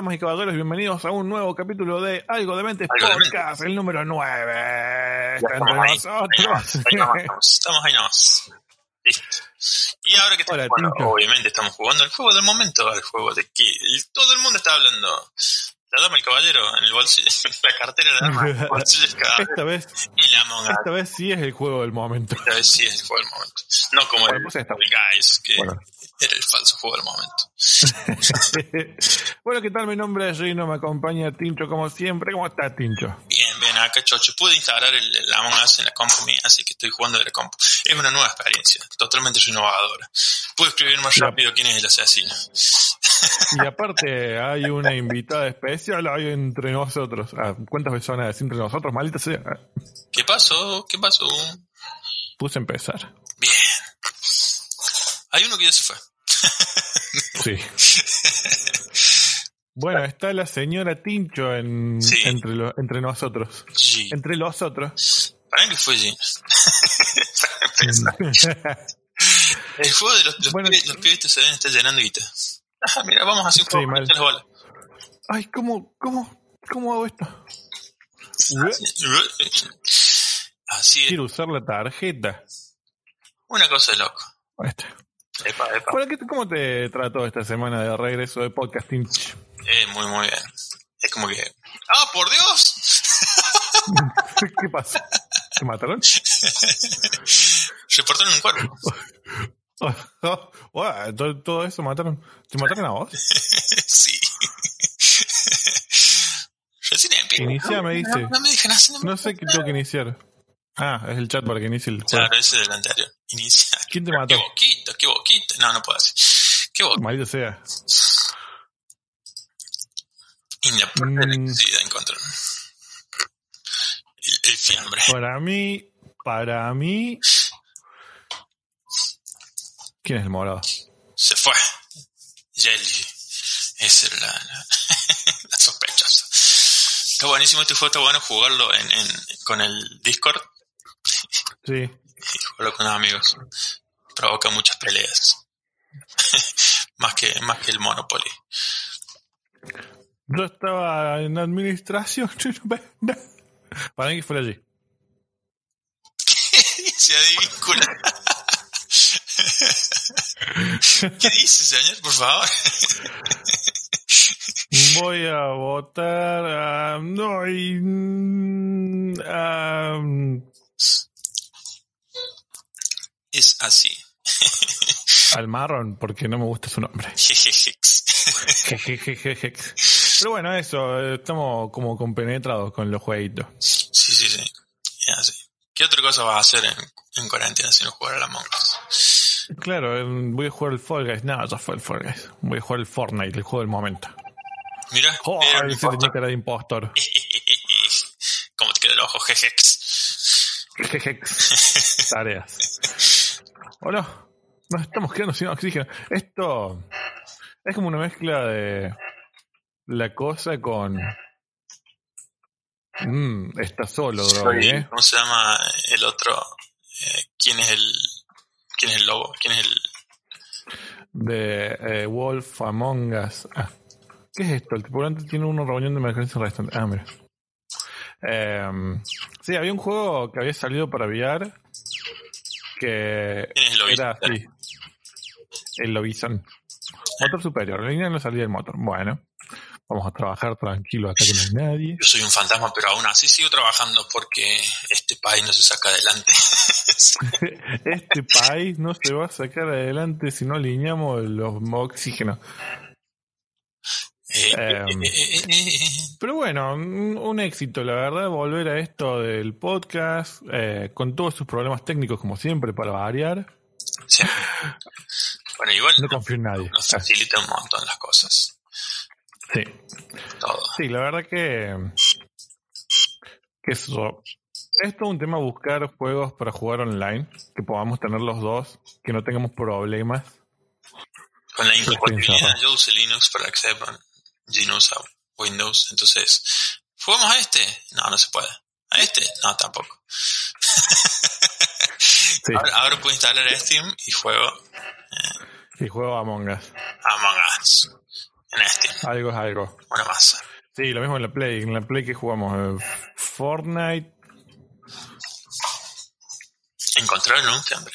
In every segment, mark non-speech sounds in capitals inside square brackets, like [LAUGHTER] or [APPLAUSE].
¿Qué tal, damas y caballeros? Bienvenidos a un nuevo capítulo de Algo de Mentes Algo de Podcast, el número 9. Está entre ahí, nosotros. Ahí nomás estamos, ahí nomás. Listo. Y ahora que estamos Hola, jugando, obviamente estamos jugando el juego del momento, el juego de que todo el mundo está hablando. La dama, el caballero, en el bolsillo, [LAUGHS] la cartera de la dama, el bolsillo del caballero, Esta vez, y la monga. esta vez sí es el juego del momento. Esta vez sí es el juego del momento. No como Bueno, el, pues el Guys, que Bueno. Era el falso juego del momento. [LAUGHS] bueno, ¿qué tal? Mi nombre es Rino, me acompaña Tincho como siempre. ¿Cómo está Tincho? Bien, bien, acá Chocho. Pude instalar el, el Among Us en la compu mía, así que estoy jugando de la compu. Es una nueva experiencia, totalmente innovadora. Pude escribir más rápido quién es el asesino. Y aparte hay una invitada especial hoy entre nosotros. Ah, ¿Cuántas decir entre nosotros? Maldita sea. ¿Qué pasó? ¿Qué pasó? Puse a empezar. Bien. Hay uno que ya se fue. Sí. Bueno, está la señora Tincho en, Sí. entre, lo- entre nosotros. Sí. Entre los otros. Para que fue empezar. [LAUGHS] El juego de los, los, Bueno, pibes, los pibitos se ven está llenando guita. Ah, mira, vamos a hacer un Sí, juego con las bolas. Ay, ¿cómo, cómo, cómo hago esto? Así es. Quiero usar la tarjeta. Una cosa de loco. Ahí está. Epa, epa. Bueno, ¿qué- ¿cómo te trató esta semana de regreso de podcasting? Eh, muy, muy bien. Es como que. ¡Ah, por Dios! [LAUGHS] ¿Qué pasa? ¿Te mataron? [LAUGHS] Reportaron un cuerpo. [LAUGHS] Bueno, todo, todo eso mataron. ¿Te mataron a vos? sí. Recién empiezo. Inicia, me dice. No, no me dejan hacer. No sé qué tengo que iniciar. Ah, es el chat para que inicie el juego. Claro, ese del anterior. Inicia. [LAUGHS] ¿Quién te Qué mató? boquita, qué boquita. No, no puedo hacer. Qué boquita. Maldito sea. En la puerta de Mm. electricidad encontraron. El, el fiambre. Para mí, para mí. ¿Quién es el morado? Se fue. Jelly. Esa era la, la, [LAUGHS] la sospechosa. Está buenísimo este juego, está bueno jugarlo en, en, con el Discord Sí. y jugarlo con amigos. Provoca muchas peleas. [LAUGHS] más que más que el Monopoly. Yo estaba en administración. [LAUGHS] Para mí fue allí. [LAUGHS] Se advíncula. ¿Qué dice, señor? Por favor. Voy a votar a. No, y, mm, a- Es así. [LAUGHS] al marrón, porque no me gusta su nombre. [LAUGHS] Pero bueno, eso, estamos como compenetrados con los jueguitos. Sí, sí, sí. Es así. ¿Qué otra cosa vas a hacer en, en cuarentena si no jugar a la Us? Claro, voy a jugar el Fall Guys. No, ya fue el Fall Guys. Voy a jugar el Fortnite, el juego del momento. Mira, Oh, un ese tenía cara de impostor. [LAUGHS] ¿Cómo te queda el ojo, jejex? Tareas. ¿O no? Nos estamos quedando sin oxígeno. Esto es como una mezcla de la cosa con. Mmm, está solo, Droid, ¿eh? ¿Cómo se llama el otro? Eh, ¿Quién es el quién es el lobo? ¿Quién es el De eh, Wolf Among Us. Ah, ¿Qué es esto? El tripulante tiene una reunión de emergencia restante. Ah, mira. Em, sí, había un juego que había salido para VR que el era así. El Lobizón. Motor superior. La línea no salía del motor. Bueno, vamos a trabajar tranquilo acá que no hay nadie. Yo soy un fantasma, pero aún así sigo trabajando porque este país no se saca adelante. [LAUGHS] Este país no se va a sacar adelante si no alineamos los oxígenos. Eh, Em. Pero bueno, un, éxito, la verdad, volver a esto del podcast, eh, con todos sus problemas técnicos, como siempre, para variar. Sí. Bueno, igual No confío en nadie. nos facilita un montón las cosas. Sí, Todo. sí, la verdad que. que eso. Es todo un tema buscar juegos para jugar online, que podamos tener los dos, que no tengamos problemas. Con la incompatibilidad, uso Linux para que sepan. Gino usa Windows, entonces, ¿jugamos a este? No, no se puede. ¿A este? No, tampoco. [LAUGHS] Sí, Ahora, ahora puedo instalar Steam y juego y juego Among Us. Among Us. En este. Algo es algo. Una masa. Sí, lo mismo en la Play. En la Play que jugamos eh, Fortnite. Encontrar nunca, hombre.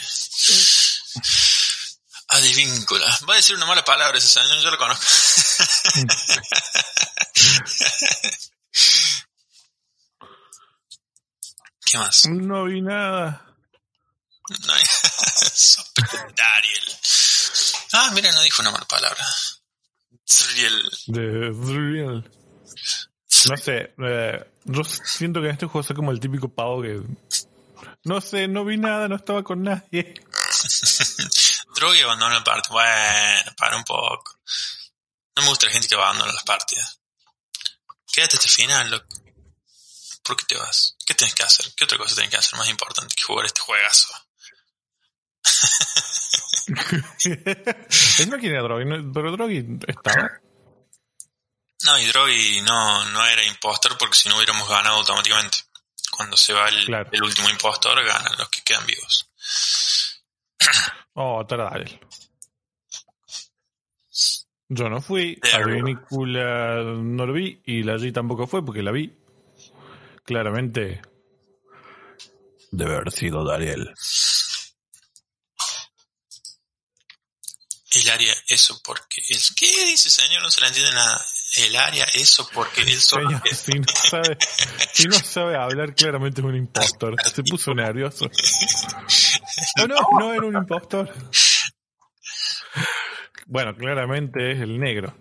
Advíncula. Va a decir una mala palabra ese señor, yo lo conozco. [LAUGHS] ¿Qué más? No vi nada. No hay- [LAUGHS] Dariel. Ah, mira, no dijo una mala palabra. Zriel. De. No sé. eh, yo siento que en este juego soy como el típico pavo que. No sé, no vi nada, no estaba con nadie. [LAUGHS] Droga y abandona la partida. Bueno, para un poco. No me gusta la gente que abandona las partidas. Quédate hasta el final, loco. ¿Por qué te vas? ¿Qué tienes que hacer? ¿Qué otra cosa tienes que hacer más importante que jugar este juegazo? [LAUGHS] es no quién era Drogi, no- pero Drogi estaba. No, y Drogi no, no era impostor porque si no hubiéramos ganado automáticamente. Cuando se va el, Claro. el último impostor, ganan los que quedan vivos. [CLEARS THROAT] Oh, Taradel. Yo no fui, a arriba. Vinícula no lo vi y la G tampoco fue porque la vi. Claramente. Debe haber sido Dariel. El área, eso porque... El, ¿Qué dice, señor? No se le entiende nada. El área, eso porque él solo... Señor, si no sabe, si no sabe hablar, claramente es un impostor. Se puso nervioso. [LAUGHS] No, no, [LAUGHS] no era un impostor. Bueno, claramente es el negro.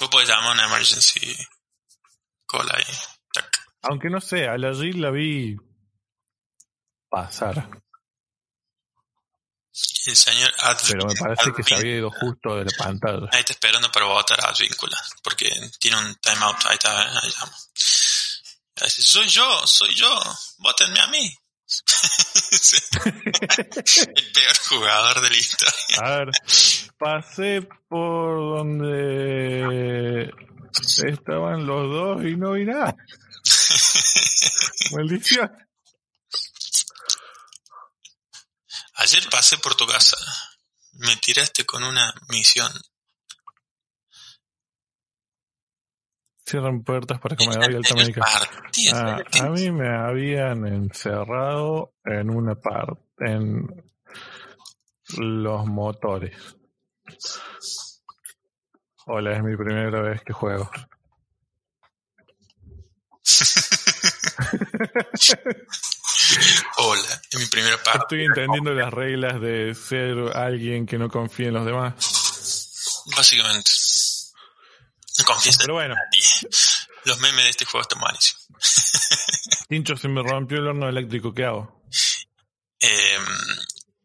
Vos podés llamar a una emergency call ahí. Tac. Aunque no sé, a la G la vi pasar. El señor Adv- Pero me parece que se Advin- había ido justo de la pantalla. Ahí está esperando para votar a Advíncula. Porque tiene un timeout. Ahí está, ¿eh? ahí dice, soy yo, soy yo. Votenme a mí. El peor jugador de la historia. A ver, pasé por donde estaban los dos y no vi nada. Maldición. Ayer pasé por tu casa. Me tiraste con una misión. Cierran puertas para comedor y alta médica. Ah, a mí me habían encerrado en una parte, en los motores. Hola, es mi primera vez que juego. [LAUGHS] Hola, es mi primera parte. Estoy entendiendo las reglas de ser alguien que no confía en los demás. Básicamente. Pero bueno, nadie. Los memes de este juego están malísimos. [LAUGHS] Tincho, se me rompió el horno eléctrico, ¿qué hago? Eh,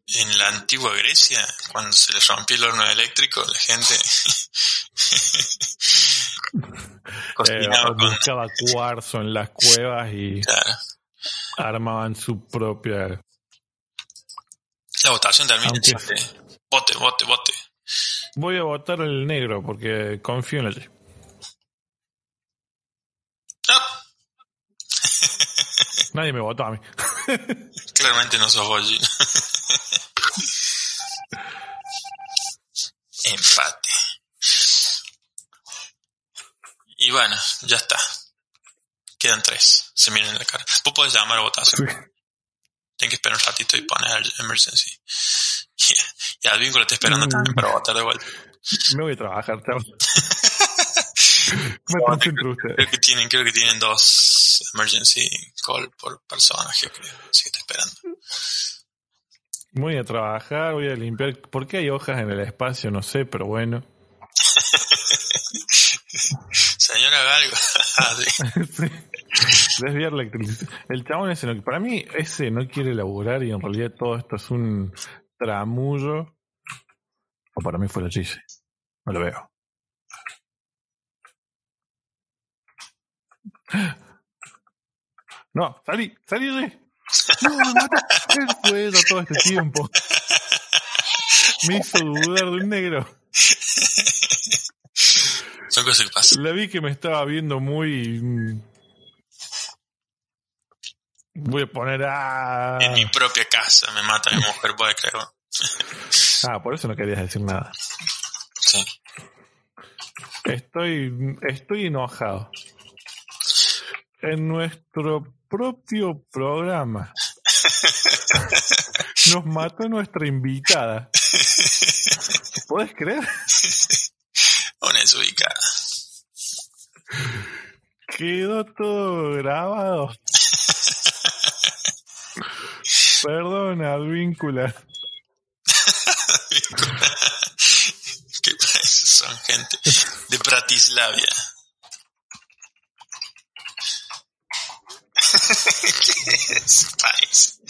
en la antigua Grecia, cuando se les rompió el horno eléctrico, la gente [LAUGHS] Eh, cocinaba con... buscaba cuarzo en las cuevas y Claro. armaban su propia... La votación termina. Aunque- Vote, vote, vote. Voy a votar el negro porque confío en la G. Nadie me votó a mí. claramente no sos Gino. Empate. Y bueno, ya está. Quedan tres. Se miran en la cara. Vos podés llamar a votación. Tienes que esperar un ratito y poner el emergency. [LAUGHS] Y al vínculo está esperando Mm. también para votar de vuelta. Me voy a trabajar, chao. [LAUGHS] Me concentro usted. Creo que tienen, creo que tienen dos emergency call por personaje, creo. Así que está esperando. Voy a trabajar, voy a limpiar. ¿Por qué hay hojas en el espacio? No sé, pero bueno. [LAUGHS] Señora Galgo. [LAUGHS] [LAUGHS] Sí. Desviar la electricidad. El chabón ese, no, para mí, ese no quiere laburar y en realidad todo esto es un tramullo. O para mí fue la chise. No lo veo. No, salí, salí de. No, me mata. Él fue eso todo este tiempo. Me hizo dudar de un negro. Son cosas que pasan. La vi que me estaba viendo muy. mm, Voy a poner a. En mi propia casa me mata mi mujer, puede creerlo. Ah, por eso no querías decir nada. Sí. Estoy, estoy enojado. En nuestro propio programa [LAUGHS] nos mató nuestra invitada. ¿Puedes creer? Una desubicada. Quedó todo grabado. Perdona, víncula. [LAUGHS] [LAUGHS] ¿Qué países son gente de Bratislavia? ¿Qué es [LAUGHS] país?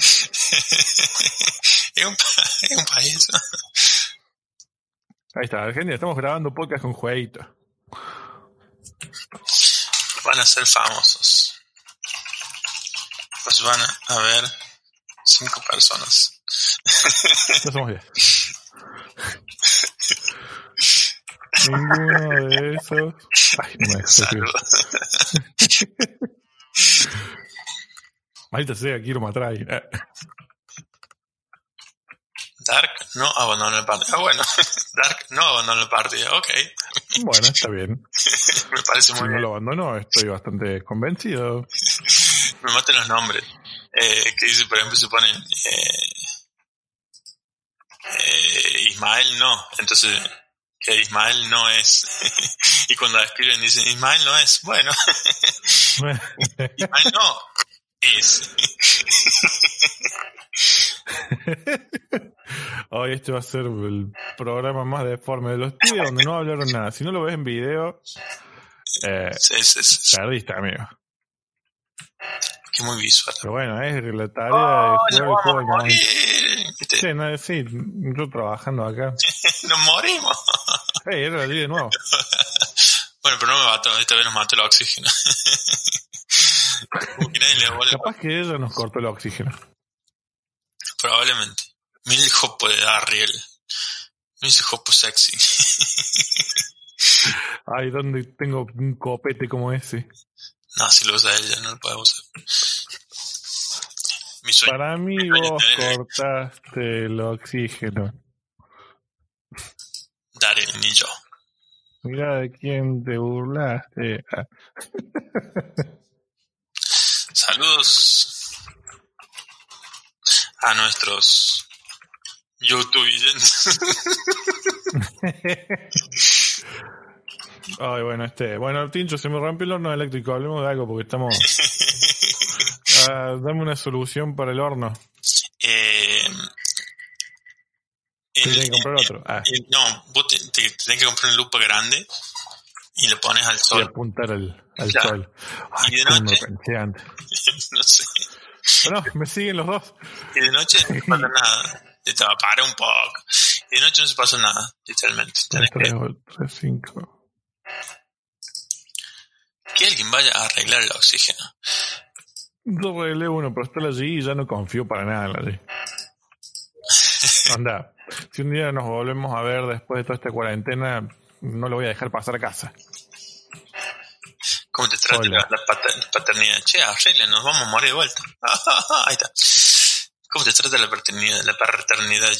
¿Es un, es un país? Ahí está, Argentina, estamos grabando podcast con jueguito. Van a ser famosos. Pues van a ver cinco personas. No somos diez. Ninguno de esos. Ay, no me. Maldita sea, quiero matar a alguien. Eh, Dark no abandonó el partido. Ah, bueno. [LAUGHS] Dark no abandonó el partido. Ok. Bueno, está bien. [LAUGHS] Me parece Si muy no bien. lo abandono, estoy bastante convencido. [LAUGHS] Me matan los nombres. Eh, que dice, por ejemplo, se ponen eh, eh, Ismael no. Entonces, que Ismael no es. y cuando la escriben dicen, Ismael no es. Bueno, Ismael no [LAUGHS] es. Hoy este va a ser el programa más deforme de los estudios donde no hablaron nada. Si no lo ves en video, eh, Sí, sí, sí, perdiste, amigo. Que muy visual. Pero bueno, es la tarea Oh, de jugar el juego. Sí, no, sí, yo trabajando acá. [LAUGHS] Nos morimos. Hey, era de nuevo. [LAUGHS] Bueno, pero no me mató. Esta vez nos mató el oxígeno. [LAUGHS] Que nadie le devuelve. Capaz que ella nos cortó el oxígeno. Probablemente. Mira el jopo de Darriel. Mira ese jopo sexy. [LAUGHS] Ay, ¿dónde tengo un copete como ese? No, si lo usa ella, no lo podemos usar. Mi sueño. Para mí vos cortaste el oxígeno. Darriel, ni yo. Mira de quién te burlaste. Saludos a nuestros YouTubers. [LAUGHS] Ay, bueno, este. Bueno, Tincho, se me rompió el horno eléctrico. Hablemos de algo porque estamos. [LAUGHS] Dame una solución para el horno. eh, Te el- tiene que comprar otro. Ah, el- no, vos te, te- te tenés que comprar una lupa grande y lo pones al y sol. apuntar al, al Claro. sol. Ay, ¿Y de noche? [LAUGHS] no sé. Pero no, me siguen los dos. Y de noche no se pasa nada. Te te va, para un poco. Y de noche no se pasa nada, literalmente. Tenés 3, que, 3, 5. que alguien vaya a arreglar el oxígeno. Yo arreglé uno, pero está allí y ya no confío para nada en la. [LAUGHS] Anda, si un día nos volvemos a ver después de toda esta cuarentena, no lo voy a dejar pasar a casa. ¿Cómo te trata la, la pater- paternidad? Che, arregle, nos vamos a morir de vuelta. [LAUGHS] Ahí está. ¿Cómo te trata la paternidad? La paternidad?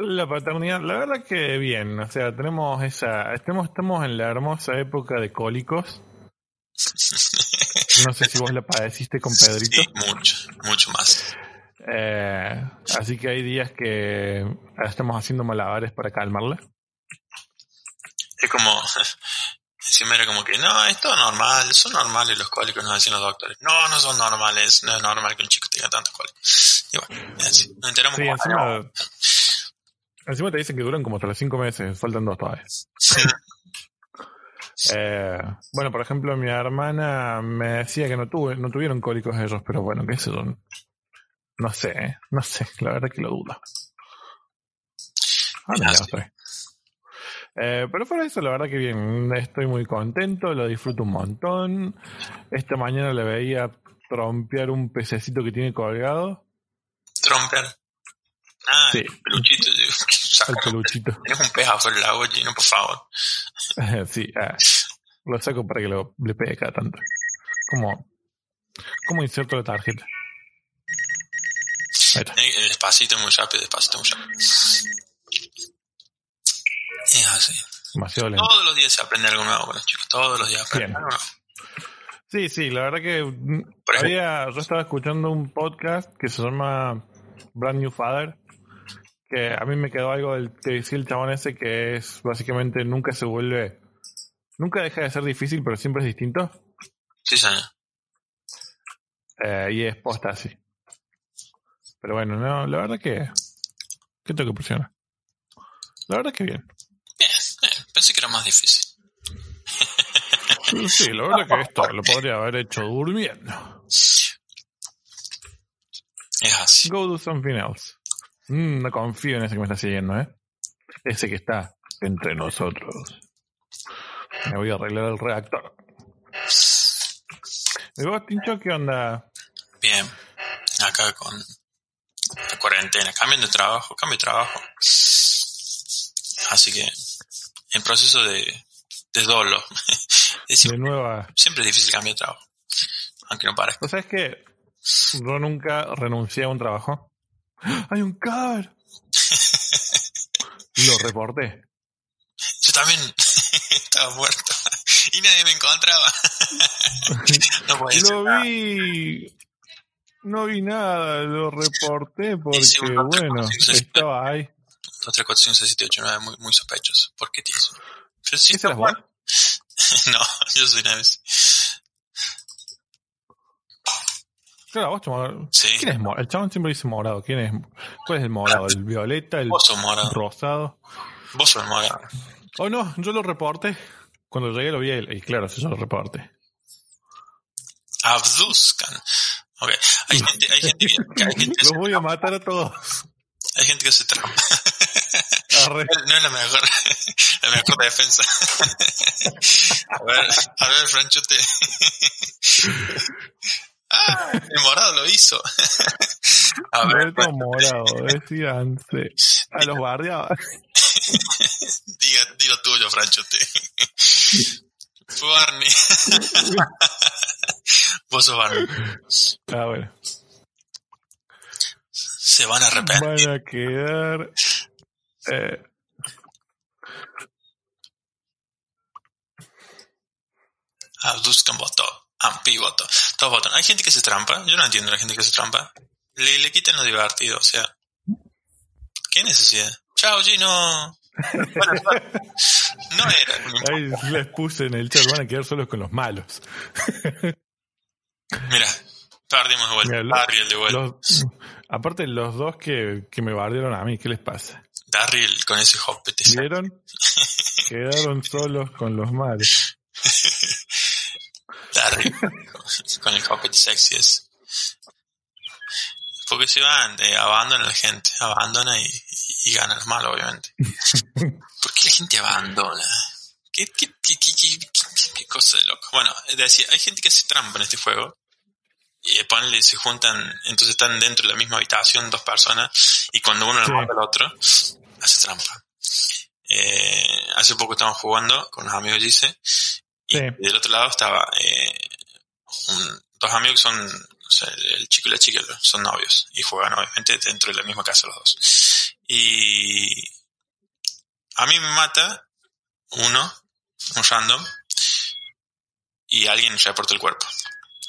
La paternidad, la verdad que bien, o sea, tenemos esa, estamos, estamos en la hermosa época de cólicos. [LAUGHS] No sé si vos la padeciste con Pedrito. Sí, mucho, mucho más. Eh, así que hay días que estamos haciendo malabares para calmarla. Es como, [LAUGHS] encima era como que, no, es todo normal, son normales los cólicos, nos decían los doctores. No, no son normales, no es normal que un chico tenga tantos cólicos. Y bueno, es así. Nos enteramos Sí, encima, "Ah, encima te dicen que duran como hasta los cinco meses, faltan dos todavía. [LAUGHS] Eh, bueno, por ejemplo, mi hermana me decía que no tuve, no tuvieron cólicos ellos, pero bueno, qué sé yo. No sé, ¿eh? no sé, [LAUGHS] la verdad que lo dudo. Ah. Eh, pero fuera de eso, la verdad que bien, estoy muy contento, lo disfruto un montón. Esta mañana le veía trompear un pececito que tiene colgado, Tromper. Ah, Sí. el peluchito. el peluchito. Tienes un agua, Gino, por favor. [LAUGHS] sí, ah, lo saco para que lo, le pegue cada tanto. Como, como inserto la tarjeta. Está. Eh, Despacito, muy rápido, despacito, muy rápido. Es así. Demasiado lento. Todos los días se aprende algo nuevo con los chicos. Todos los días aprenden Bien. algo nuevo. Sí, sí, la verdad que mm, había, yo estaba escuchando un podcast que se llama Brand New Father, que a mí me quedó algo del que decía el chabón ese que es básicamente nunca se vuelve, nunca deja de ser difícil, pero siempre es distinto. Sí, señor. Eh, y es posta así. Pero bueno, no, la verdad que, que tengo que presionar. La verdad que bien. Bien, bien. Pensé que era más difícil. Sí, la verdad que esto lo podría haber hecho durmiendo. Es así. Go do something else. Mm, no confío en ese que me está siguiendo, ¿eh? Ese que está entre nosotros. Me voy a arreglar el reactor. ¿Y vos, Tincho, qué onda? Bien. Acá con cuarentena. Cambian de trabajo, cambio de trabajo. Así que en proceso de, de dolo. [LAUGHS] Es De siempre, nueva. siempre es difícil cambiar de trabajo. Aunque no parezca. ¿Vos sabés que yo nunca renuncié a un trabajo? ¡Hay un cadáver! [LAUGHS] Lo reporté. Yo también [LAUGHS] estaba muerto. Y nadie me encontraba. No Lo vi. No vi nada, lo reporté porque, bueno, estaba ahí. 2, 3, 4, 5, 6, 7, 8, 9, muy, muy sospechoso. ¿Por qué tienes? Pero sí. [LAUGHS] No, yo soy Neves. Claro, vos tomar- Sí. ¿Quién es morado? El chabón siempre dice morado. ¿Quién es? ¿Cuál es el morado? ¿El violeta? ¿El Vos sos morado. rosado? Vos sos morado. Oh, no, yo lo reporté. Cuando llegué lo vi él. Y claro, yo lo reporté. Abduzcan. Ok. Hay gente, hay gente que, hay gente Los voy a matar a todos. hay gente que hace trampa. [LAUGHS] No es la mejor, la mejor defensa. A ver, a ver, Franchute. [LAUGHS] Ah, el morado lo hizo. A ver, Violeta o morado, decíanse. A los guardias. diga, di lo tuyo, Franchute. Fue Barney. [LAUGHS] Vos sos Barney. Ah, bueno. Se van a arrepentir. Van a quedar. Eh, Abduzcan votó. Ampi votó. Todos votan. Hay gente que se trampa. Yo no entiendo a la gente que se trampa. Le, le quitan lo divertido. O sea, ¿qué necesidad? Chao, Gino. Bueno, no era. ahí les puse en el chat. Van a quedar solos con los malos. Mira, perdimos de vuelta. Mira, Darriel de vuelta. Los- aparte, los dos que, que me bardearon a mí, ¿qué les pasa? Darriel con ese hopete. ¿Vieron? Quedaron solos con los malos. [LAUGHS] Darriel con el hopete sexy es. Porque se van, eh, abandona a la gente. Abandona y, y gana los malos, obviamente. [LAUGHS] ¿Por qué la gente abandona? ¿Qué, qué, qué, qué, qué- cosa de loco? Bueno, decía, hay gente que hace trampa en este juego. Y eh, ponele, se juntan, entonces están dentro de la misma habitación dos personas y cuando uno le Sí. mata al otro, hace trampa. Eh, hace poco estábamos jugando con los amigos Gise y Sí. del otro lado estaba eh, un- dos amigos que son, o sea, el, el chico y la chica son novios y juegan obviamente dentro de la misma casa los dos. Y a mí me mata uno, un random, y alguien reporta el cuerpo.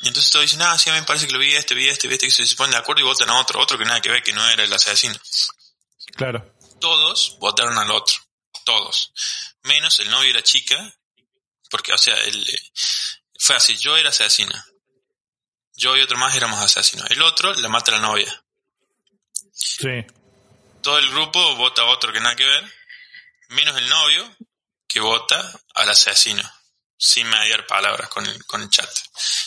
Y entonces todos dicen, ah, sí, a mí me parece que lo vi este, vi este, vi este, que se ponen de acuerdo y votan a otro, otro que nada que ver, que no era el asesino. Claro. Todos votaron al otro, todos. Menos el novio y la chica, porque, o sea, el, eh, fue así, yo era asesina. Yo y otro más éramos asesinos. El otro la mata a la novia. Sí. Todo el grupo vota a otro que nada que ver, menos el novio que vota al asesino, sin mediar palabras con el, con el chat.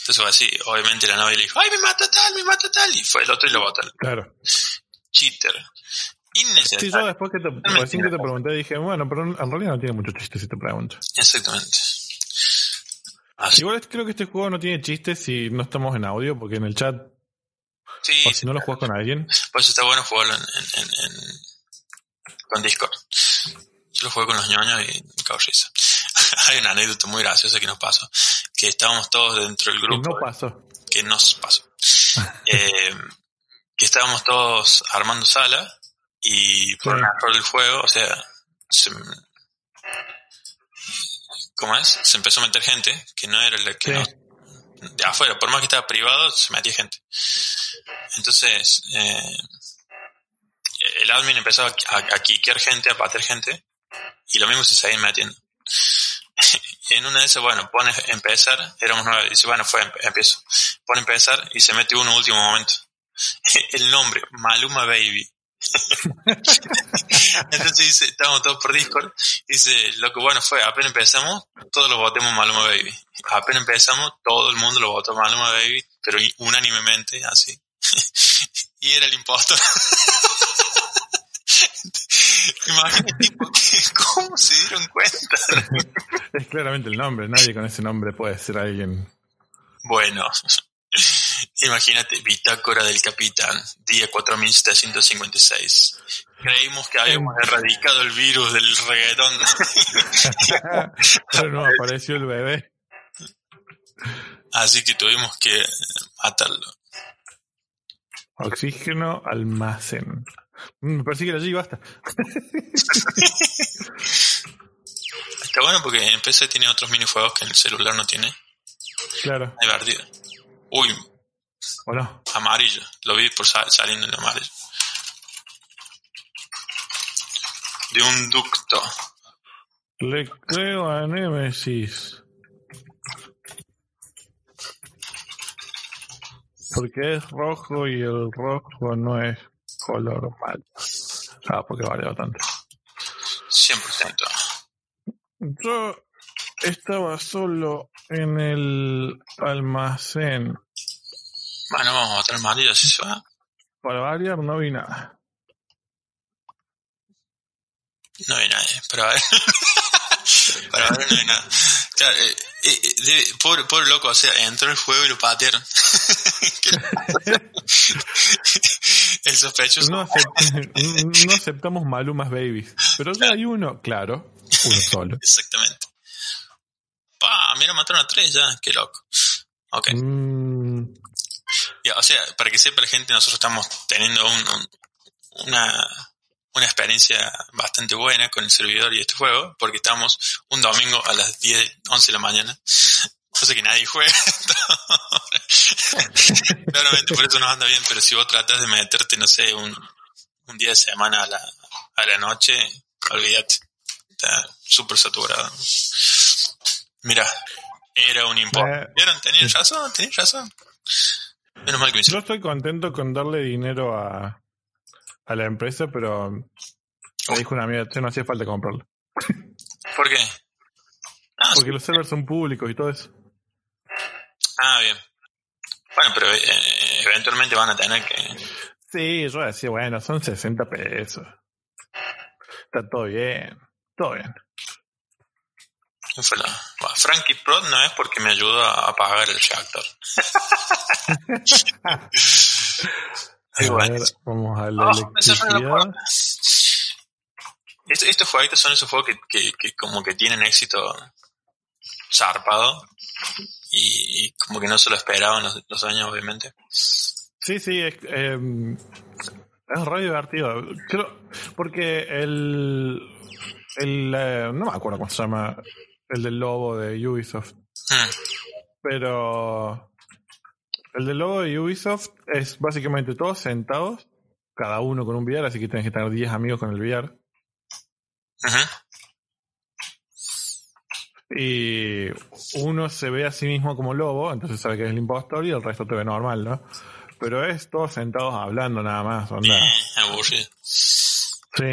Entonces fue así, obviamente la novia le dijo, ay, me mata tal, me mata tal, y fue el otro y lo vota. Claro. Cheater. Sí, yo Innecesario. después que te, recién que te pregunté dije, bueno, pero en realidad no tiene mucho chiste si te pregunto. Exactamente. Así. Igual creo que este juego no tiene chistes si no estamos en audio, porque en el chat, Sí, o si no lo juegas con alguien, por eso está bueno jugarlo en, en, en- en- con Discord. Yo lo jugué con los ñoños y me cago en risa. [LAUGHS] Hay una anécdota muy graciosa que nos pasó, que estábamos todos dentro del que grupo. no pasó. que nos pasó. [LAUGHS] Eh, que estábamos todos armando sala y por Sí. un error del juego, o sea, se, ¿cómo es? Se empezó a meter gente que no era la que Sí. De afuera, por más que estaba privado, se metía gente. Entonces, eh, el admin empezó a, a, quiquear gente, a patear gente, y lo mismo se seguían metiendo. y [LAUGHS] en una de esas, bueno, pone empezar, éramos nueve, dice, bueno, fue, empiezo. Pone empezar y se mete uno último momento. [LAUGHS] el nombre, Maluma Baby. [LAUGHS] [LAUGHS] Entonces dice, estábamos todos por Discord, dice, lo que bueno fue, apenas empezamos, todos lo votemos Maluma Baby. Apenas empezamos, todo el mundo lo votó Maluma Baby, pero unánimemente, así. [LAUGHS] y era el impostor. [LAUGHS] Imagínate, tipo, ¿cómo se dieron cuenta? Es claramente el nombre. Nadie con ese nombre puede ser alguien. Bueno, imagínate, bitácora del capitán, día 4756. Creímos que habíamos erradicado el virus del reggaetón. Pero [LAUGHS] no, apareció el bebé. Así que tuvimos que matarlo. Oxígeno almacén. Mm, Me parece que allí, basta. [LAUGHS] Está bueno porque en PC tiene otros minijuegos que en el celular no tiene. Claro. Divertido. Uy, ¿O no? amarillo. Lo vi por sa- saliendo en amarillo. De un ducto. Le creo a Nemesis. Porque es rojo y el rojo no es color mal. Ah, porque vale tanto. 100%. Yo estaba solo en el almacén. Bueno, vamos a botar amarillo si se va. Para variar no vi nada. No hay nadie, para ver. para ver no hay nada. Claro, eh, eh, pobre, pobre loco, o sea, entró el juego y lo patearon. [LAUGHS] El sospechoso. No, acep- no aceptamos malumas babies. Pero ya hay uno, claro. Uno solo. [LAUGHS] Exactamente. Pa, mira, mataron a tres ya, qué loco. Ok, Mm, ya, o sea, para que sepa la gente, nosotros estamos teniendo un- un- una, una experiencia bastante buena con el servidor y este juego, porque estamos un domingo a las 10, 11 de la mañana. Cosa que nadie juega. [LAUGHS] [LAUGHS] Claramente por eso nos anda bien, pero si vos tratas de meterte, no sé, un, un día de semana a la, a la noche, olvídate. Está súper saturado. Mira, era un impuesto. Eh, ¿Vieron? Tenían razón, tenían razón. Menos mal que me yo estoy contento con darle dinero a, a la empresa, pero me dijo una amiga, che, no hacía falta comprarlo. ¿Por qué? Ah, Porque los servers son públicos y todo eso. Ah, bien. Bueno, pero eh, eventualmente van a tener que... Sí, yo decía, bueno, son 60 pesos. Está todo bien. Todo bien. ¿Quién fue la- Bueno, Frankie Prod no es porque me ayudó a pagar el reactor. [LAUGHS] [LAUGHS] A ver, vamos a la electricidad. juego. Est- Estos jueguitos son esos juegos que, que, que como que tienen éxito zarpado y, y como que no se lo esperaban los, los años, obviamente. Sí, sí, es, eh, es re divertido. Creo, porque el, el eh, no me acuerdo cómo se llama, el del lobo de Ubisoft, Hmm. pero el del lobo de Ubisoft es básicamente todos sentados, cada uno con un VR, así que tienes que tener 10 amigos con el VR. Ujú. Y uno se ve a sí mismo como lobo, entonces sabe que es el impostor y el resto te ve normal, ¿no? Pero es todos sentados hablando nada más, onda. Aburrido. Sí.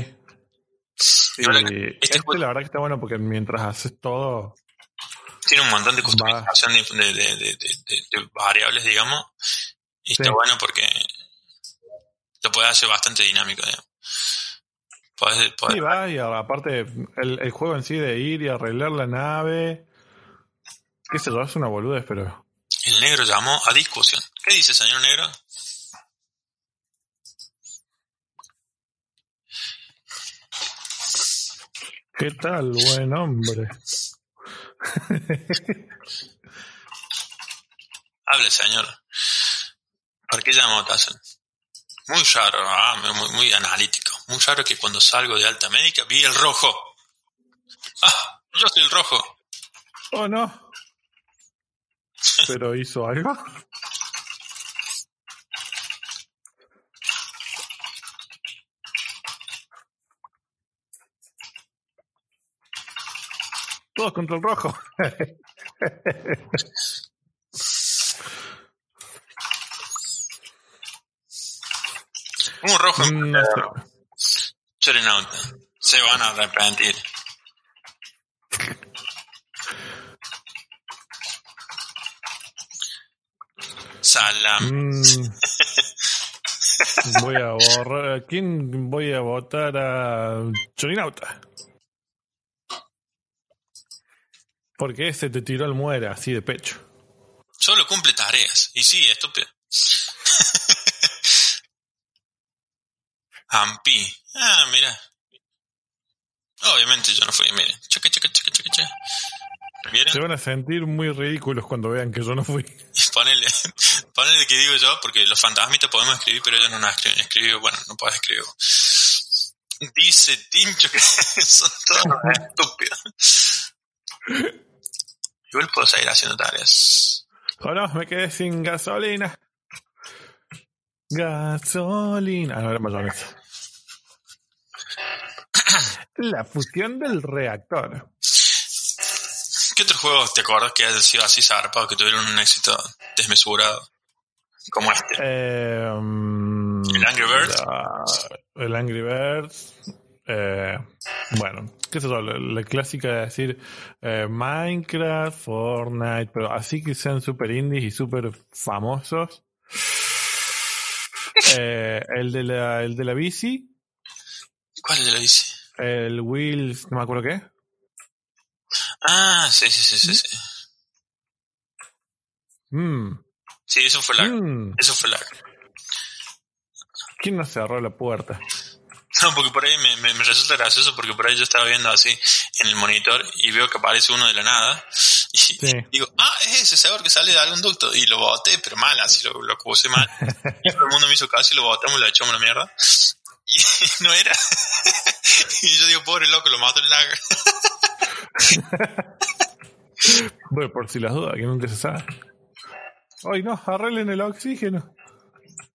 Y este este, la verdad que está bueno porque mientras haces todo, tiene un montón de customización de, de- variables, digamos, y está bueno porque lo puede hacer bastante dinámico, digamos. Podés- podés- sí, va y aparte el, el juego en sí de ir y arreglar la nave, qué sé yo, es una boludez, pero El negro llamó a discusión. ¿Qué dice, señor negro? ¿qué tal, buen hombre? [LAUGHS] Hable, señor. ¿Por qué llamó Tyson? Muy raro, ah, muy, muy analítico. Muy raro que cuando salgo de alta médica vi el rojo. Ah, yo soy el rojo. Oh no. Pero hizo algo. Todos contra el rojo. Un rojo. Chorinauta. Se van a arrepentir. Salam. Mm. Voy a borrar. ¿A quién voy a votar? A Chorinauta. Porque ese te tiró el muere así de pecho. Solo cumple tareas. Y sí, estúpido. [LAUGHS] Ampi. Ah, mira. Obviamente yo no fui, miren. Cheque, cheque, cheque, cheque, cheque. ¿Vieron? Se van a sentir muy ridículos cuando vean que yo no fui. [LAUGHS] Ponele, ponele que digo yo, porque los fantasmitas podemos escribir, pero ellos no nos escriben. Escribo, bueno, no puedo escribir. Dice Tincho que [LAUGHS] son todos estúpidos. Igual puedo seguir haciendo tareas. Oh no, me quedé sin gasolina. Gasolina. Ah, no era mayonesa. [COUGHS] La fusión del reactor. ¿Qué otros juegos te acuerdas que haya sido así zarpado, que tuvieron un éxito desmesurado? Como este. Eh, mm, ¿El Angry Birds? la- el Angry Birds. Eh, bueno, qué sé yo, la, la clásica de decir eh, Minecraft, Fortnite, pero así que sean super indies y super famosos. [LAUGHS] Eh, el, de la, el de la bici, ¿Cuál lo dice? el Wheels, no me acuerdo qué. Ah, sí, sí, sí, sí. Sí, Mm, sí eso fue la. mm, Eso fue la. ¿Quién nos cerró la puerta? No, [LAUGHS] porque por ahí me, me- me resulta gracioso porque por ahí yo estaba viendo así en el monitor y veo que aparece uno de la nada [LAUGHS] y Sí. digo, ah, es ese seguro que sale de algún ducto y lo boté, pero mal, así lo, lo puse mal. [LAUGHS] Y todo el mundo me hizo caso y lo botamos y lo echamos a la mierda. Y no era. y yo digo, pobre loco, lo mató el lag. Bueno, por si las dudas, que nunca se sabe. Ay, no, arreglen el oxígeno.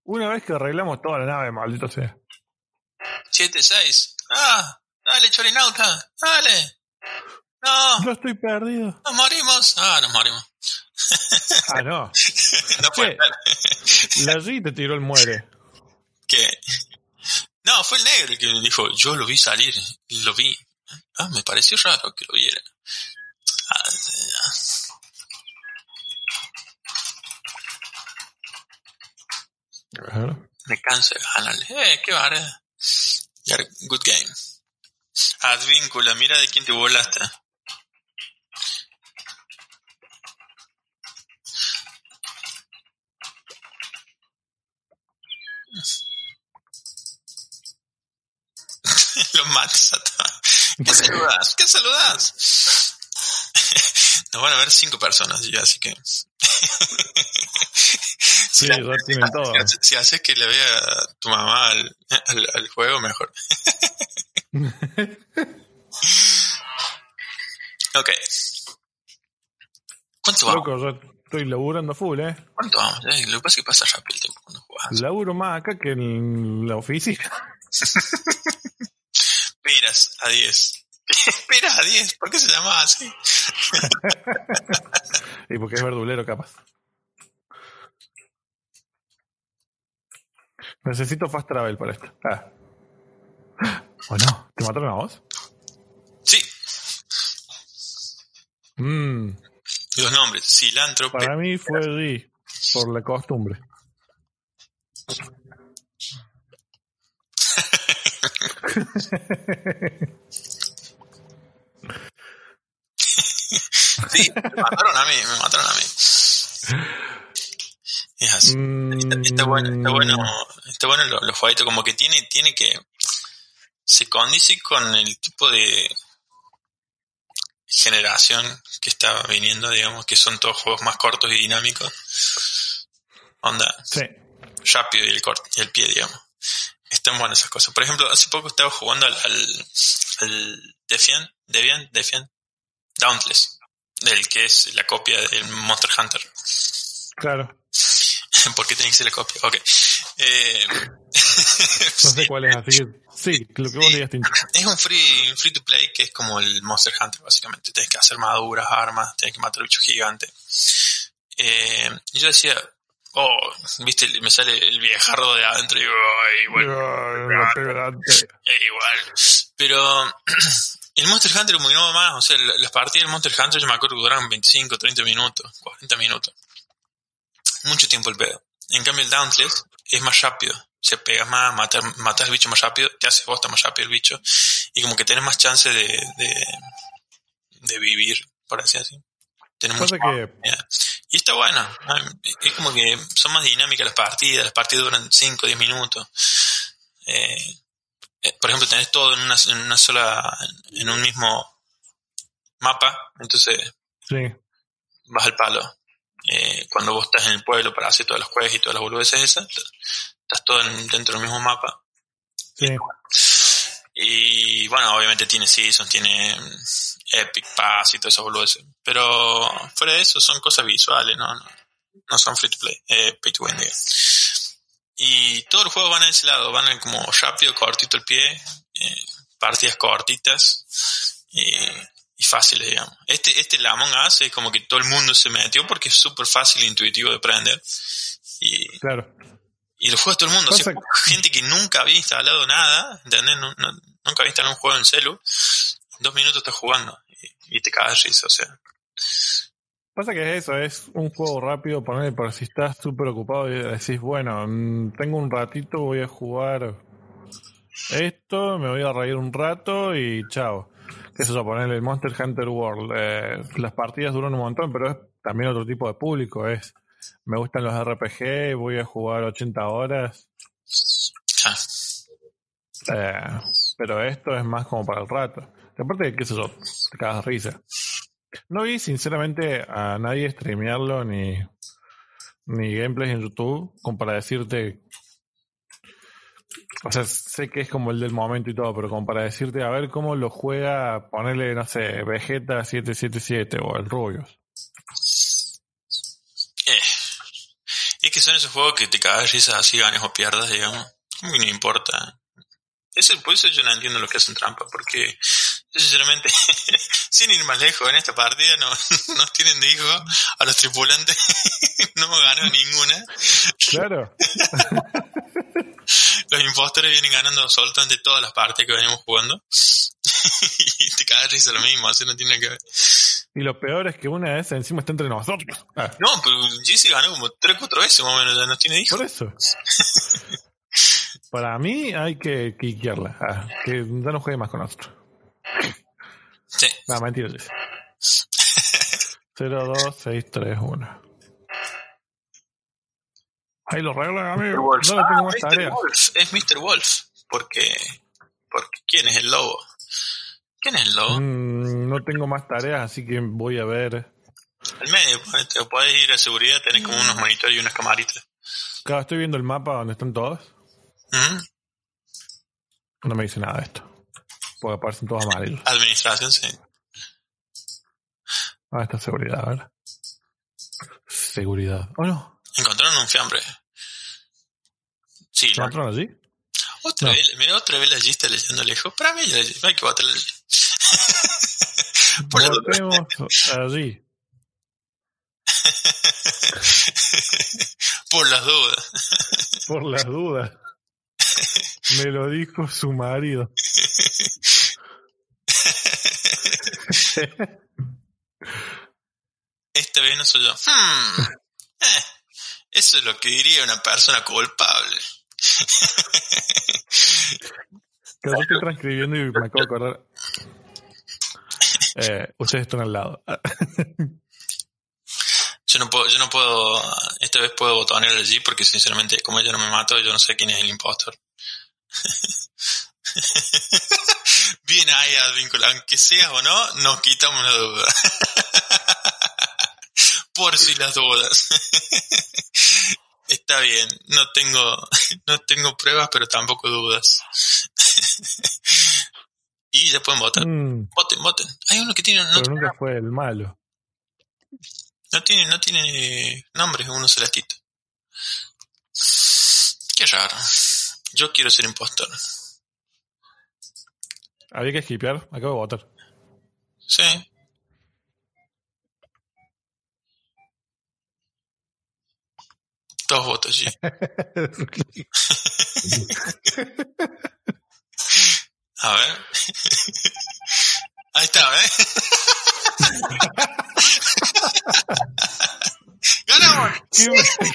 Una vez que arreglamos toda la nave, maldito sea. 7-6. Ah, dale, chorinauta, dale. No, Yo estoy perdido. nos morimos. Ah, nos morimos. Ah, no. [LAUGHS] No fue ¿Qué? La G te tiró el muere. que no fue el negro el que me dijo yo lo vi salir lo vi ah me pareció raro que lo viera Ah, me canso de ganarle eh qué vara good game Advíncula mira de quién te volaste [LAUGHS] Los matas a todos. ¿Qué saludas? ¿Qué saludas? [LAUGHS] Nos van a ver cinco personas ya, así que. [LAUGHS] Sí. Si haces, si haces que le vea a tu mamá al, al, al juego, mejor. [LAUGHS] ok. ¿Cuánto vamos? Loco, yo estoy laburando full, ¿eh? ¿Cuánto vamos? Eh, Lo que pasa es que pasa rápido el tiempo cuando juegas. Laburo más acá que en la oficina. [LAUGHS] Esperas a 10. Esperas a 10. ¿Por qué se llama así? [LAUGHS] Y porque es verdulero, capaz. Necesito fast travel para esto. Ah. ¿O no? ¿Te mataron a vos? Sí. Mm, Los nombres. Cilantro. para mí fue G, por la costumbre. [LAUGHS] Sí, me mataron a mí, me mataron a mí. Es así. Mm, Está bueno, está bueno, está bueno los lo jueguitos, como que tiene, tiene que se condice con el tipo de generación que está viniendo, digamos, que son todos juegos más cortos y dinámicos. Onda, Sí. rápido y el corto y el pie, digamos. Están buenas esas cosas. Por ejemplo, hace poco estaba jugando al, al, al Defiant, Deviant, Defiant, Dauntless. Del que es la copia del Monster Hunter. Claro. [LAUGHS] ¿Por qué tiene que ser la copia? Ok. Eh, [LAUGHS] No sé cuál es, así que sí, lo que vos digas, es un free, un free to play que es como el Monster Hunter, básicamente. Tienes que hacer armaduras, armas, tienes que matar bichos gigantes. Eh, y yo decía, oh, viste, me sale el viejardo de adentro y digo, "Ay, bueno, Lo peorante. es igual. Pero [CLEARS THROAT] el Monster Hunter es muy nuevo más, o sea, la- las partidas del Monster Hunter yo me acuerdo que duraron 25, 30 minutos, 40 minutos. Mucho tiempo el pedo. En cambio el Dauntless es más rápido. Se pegas más, matas, matas al bicho más rápido, te hace bosta más rápido el bicho. Y como que tenés más chance de, de, de vivir, por así que ya. Y está bueno. Ah, Es como que son más dinámicas las partidas. Las partidas duran 5 o 10 minutos. Eh, por ejemplo, tenés todo en una, en una sola, en un mismo mapa. Entonces sí, vas al palo. Eh, cuando vos estás en el pueblo para hacer todas las quests y todas las boludeces esas, estás todo en- dentro del mismo mapa. sí. Y bueno, obviamente tiene seasons, tiene mm, Epic Pass y todo eso boludeces. Pero fuera de eso son cosas visuales, no, no, no son free to play, eh, pay to win. digo. Y todos los juegos van a ese lado, van a como rápido, cortito el pie, eh, partidas cortitas y, y fáciles, digamos. Este, este la Among Us es como que todo el mundo se metió porque es súper fácil e intuitivo de aprender. Y, Claro. y lo juega todo el mundo. O sea, gente que nunca había instalado nada, ¿entendés? No- no- nunca había instalado un juego en celu. En dos minutos estás jugando y, y te cagas risa, o sea. Pasa que es eso, es un juego rápido, poner, pero si estás súper ocupado y decís, bueno, mm, tengo un ratito, voy a jugar esto, me voy a reír un rato y chao. ¿Qué es eso? Ponerle el Monster Hunter World. eh, las partidas duran un montón, pero es también otro tipo de público. Es, me gustan los RPG, voy a jugar 80 horas. eh, pero esto es más como para el rato. Y aparte, qué sé yo, te cagas risa. No vi sinceramente a nadie streamearlo ni, ni gameplays en YouTube como para decirte. O sea, sé que es como el del momento y todo, pero como para decirte a ver cómo lo juega, ponerle, no sé, Vegeta 777 o el Rubius. Eh, Es que son esos juegos que te cagas de risa así ganes o pierdas, digamos. Como que no importa. Eso, por eso yo no entiendo lo que hacen trampa, porque yo sinceramente, [LAUGHS] sin ir más lejos, en esta partida no, [LAUGHS] nos tienen de hijo a los tripulantes, [LAUGHS] no ganado ninguna. Claro. Los impostores vienen ganando absolutamente todas las partidas que venimos jugando. y te cagas de risa lo mismo, así no tiene que ver. Y lo peor es que una vez encima está entre nosotros. Ah, No, pero Jesse ganó como 3 4 veces más o menos, ya nos tiene hijo. por eso. Para mí hay que quiquearla. Ah, que ya no juegue más con nosotros. Sí. No, mentira, Jesse. 0, 2, 6, 3, 1. Ahí lo arreglan, amigo. Wolf. No Ah, Mr. tareas. Wolf. Es Mr. Wolf. Porque, porque ¿quién es el lobo? ¿Quién es el lobo? Mm, no tengo más tareas, así que voy a ver. El medio, o podés ir a seguridad, tenés como unos monitores y unas camaritas. Claro, estoy viendo el mapa donde están todos. No me dice nada de esto. Porque aparecen todos amarillos. Administración, sí. Ah, está seguridad, a ver. Seguridad. ¿O no? Encontraron un fiambre. Sí, ¿Se la- mataron allí? otra No. vez, mira, otra vez la G está leyendo lejos. Para mí, hay que. [LAUGHS] Por la duda. Votemos allí. [LAUGHS] Por las dudas. Por las dudas. Me lo dijo su marido. Esta vez no soy yo. Hmm. Eh, eso es lo que diría una persona culpable. Yo estoy transcribiendo y me acabo de acordar. Eh, ustedes están al lado. Yo no puedo, yo no puedo, esta vez puedo botonear allí porque sinceramente, como ella no me mato, yo no sé quién es el impostor. [LAUGHS] Bien ahí, Advíncula, aunque seas o no, nos quitamos la duda. [LAUGHS] Por si las dudas. [LAUGHS] Está bien, no tengo, no tengo pruebas, pero tampoco dudas. y ya pueden votar. Mm, Voten, voten. Hay uno que tiene, no, pero nunca fue el malo. No tiene, no tiene nombre, es uno celestito. Qué raro. Yo quiero ser impostor. Había que skipear, acabo de votar. Sí. Dos votos, sí. [LAUGHS] A ver. [LAUGHS] Ahí está, ¿ves? [LAUGHS] ¡Ganamos! qué,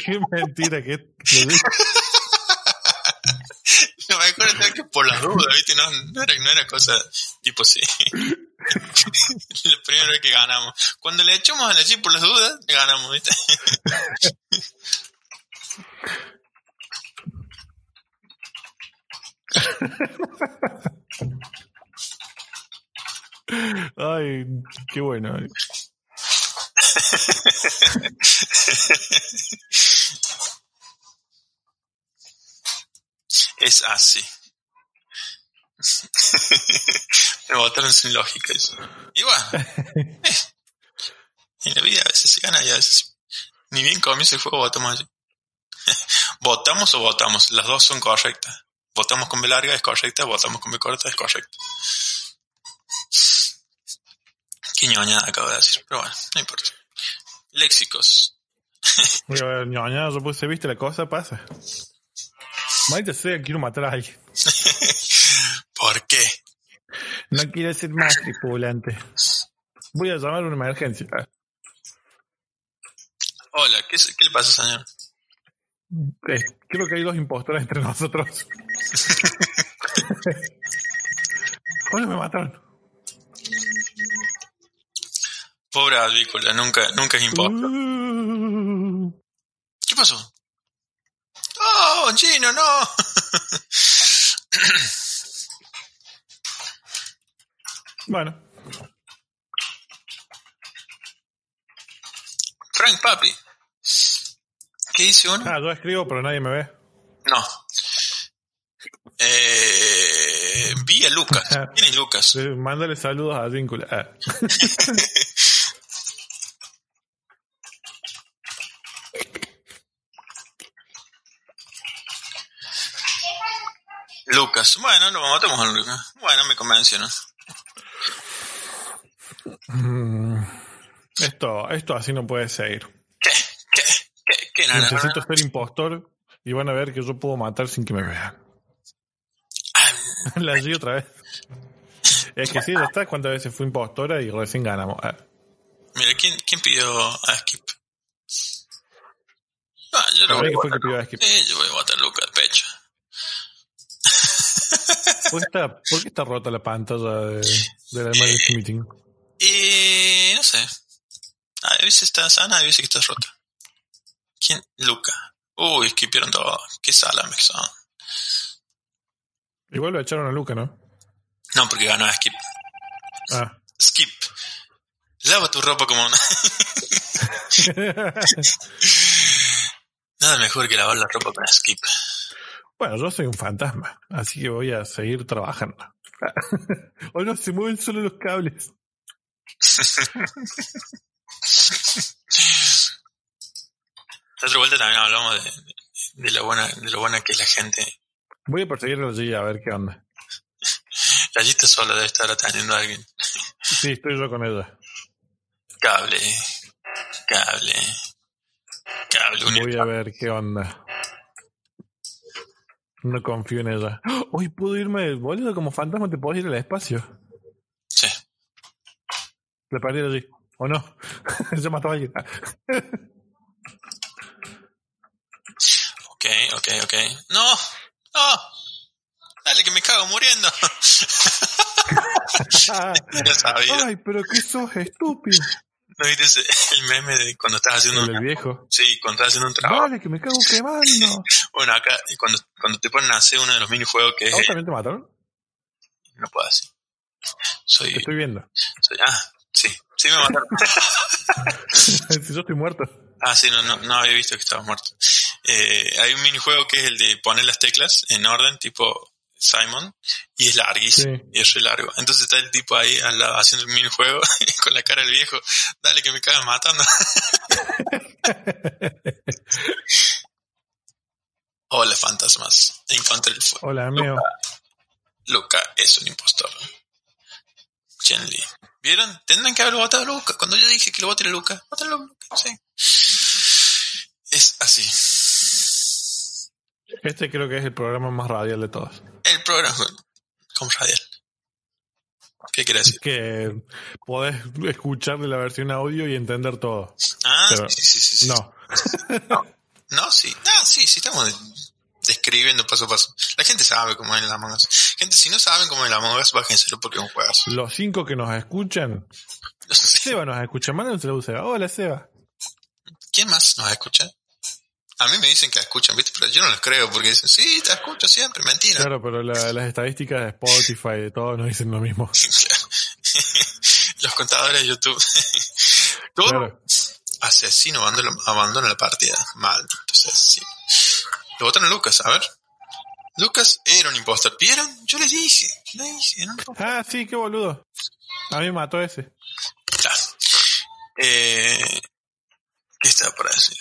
qué mentira que Lo mejor es que por las dudas, ¿viste? No, no, era, no era cosa tipo sí. Lo primero que ganamos. Cuando le echamos a la chip por las dudas, ganamos, ¿viste? Ay, qué bueno. [LAUGHS] Es así. [LAUGHS] Me votaron sin lógica eso. Igual. [LAUGHS] eh, en la vida a veces se gana y a veces ni bien comienza el juego votamos allí. ¿Votamos o votamos? Las dos son correctas. Votamos con B larga es correcta, votamos con B corta es correcta. Qué ñoñada acabo de decir, pero bueno, no importa. Léxicos. [LAUGHS] ñoña, yo puse, viste, la cosa pasa. Maldita sea, quiero matar a alguien. ¿Por qué? No quiero ser más tripulante. Voy a llamar a una emergencia. Hola, ¿qué, se- qué le pasa, señor? Eh, creo que hay dos impostores entre nosotros. [LAUGHS] Hola, me mataron. Pobre Advícola, nunca, nunca es impostor. Uh, ¿Qué pasó? ¡Oh, Gino, no! [COUGHS] bueno, Frank Papi. ¿Qué dice uno? ah, yo escribo, pero nadie me ve. No. Eh, vi a Lucas. [LAUGHS] ¿Quién es Lucas? Mándale saludos a Víncula. [LAUGHS] Lucas. Bueno, lo matamos a Lucas. Bueno, me convenció, ¿no? Mm, Esto, esto así no puede seguir. ¿Qué? ¿Qué? ¿Qué? ¿Qué? No, no, no, Necesito no. ser impostor y van a ver que yo puedo matar sin que me vean. Ah, [LAUGHS] La di otra vez. Es que sí, ya está. ¿Cuántas veces fui impostora y recién ganamos? Ah. mira, ¿quién, ¿quién pidió a Skip? Ah, yo lo Para voy a votar. Sí, yo voy a votar a Lucas. ¿Por qué está, por qué está rota la pantalla de, de la Emergency Meeting? Y no sé. A veces está sana, a veces que está rota. ¿Quién? Luca. Uy, esquipieron todo. Qué salame que son. Igual lo echaron a Luca, ¿no? No, porque ganó a Skip. Ah. Skip. Lava tu ropa como una... [LAUGHS] [LAUGHS] Nada mejor que lavar la ropa para Skip. Bueno, yo soy un fantasma, así que voy a seguir trabajando. [LAUGHS] o no, se mueven solo los cables. [LAUGHS] La otra vuelta también hablamos de, de, lo buena, de lo buena que es la gente. Voy a perseguir a la G a ver qué onda. [LAUGHS] La lista sola debe estar atendiendo a alguien. Sí, estoy yo con ella. Cable. Cable. Cable. Voy a ver qué onda. No confío en ella. [GASPS] Hoy puedo irme, boludo, como fantasma te puedo ir al espacio. Sí. Le perdí allí. ¿O no? [LAUGHS] ya mató a alguien. [LAUGHS] Ok, ok, ok. No, no. Dale, que me cago muriendo. [LAUGHS] ya sabía. Ay, pero que sos estúpido. ¿No viste el meme de cuando estás haciendo un viejo. Sí, cuando estás haciendo un trabajo. Dale, que me cago quemando. [LAUGHS] Bueno, acá, cuando, cuando te ponen a hacer uno de los minijuegos que es. ¿A vos también te mataron? No puedo hacer. Soy. Te estoy viendo. soy ah, sí. Sí me mataron. [LAUGHS] si yo estoy muerto. ah, sí, no, no, no había visto que estabas muerto. Eh, hay un minijuego que es el de poner las teclas en orden, tipo Simon, y es larguísimo, Sí. y es re largo. Entonces está el tipo ahí al lado haciendo el minijuego, [LAUGHS] con la cara del viejo, dale que me cagas matando. [LAUGHS] Hola fantasmas, encontré el fuego. Hola, amigo. Luca es un impostor. Chen Li. ¿Vieron? Tendrán que haber votado a Luca. Cuando yo dije que lo vote a Luca, voten a Luca. Sí. Es así. Este creo que es el programa más radial de todos. El programa. ¿Cómo radial? ¿Qué quiere decir? Que podés escuchar de la versión audio y entender todo. Ah, Pero- sí, sí, sí, sí. No. No, sí. Ah, sí, sí, estamos describiendo paso a paso. La gente sabe cómo es el Among Us. Gente, si no saben cómo es el Among Us, bájenselo porque es un juegazo. Los cinco que nos escuchan. Seba nos escucha. Mándenselo a Seba. Hola, Seba. ¿Quién más nos escucha? A mí me dicen que escuchan, ¿viste? Pero yo no les creo porque dicen, sí, te escucho siempre, mentira. Claro, pero la- las estadísticas de Spotify y de todo nos dicen lo mismo. [LAUGHS] [LAUGHS] Los contadores de YouTube. [LAUGHS] Todo Claro. asesino abandona, abandona la partida. Maldito asesino. Lo votaron a Lucas, a ver. Lucas era un impostor. ¿Vieron? Yo les dije. Le dije, era un. Ah, sí, qué boludo. A mí me mató ese. Claro. Eh, ¿Qué estaba para decir?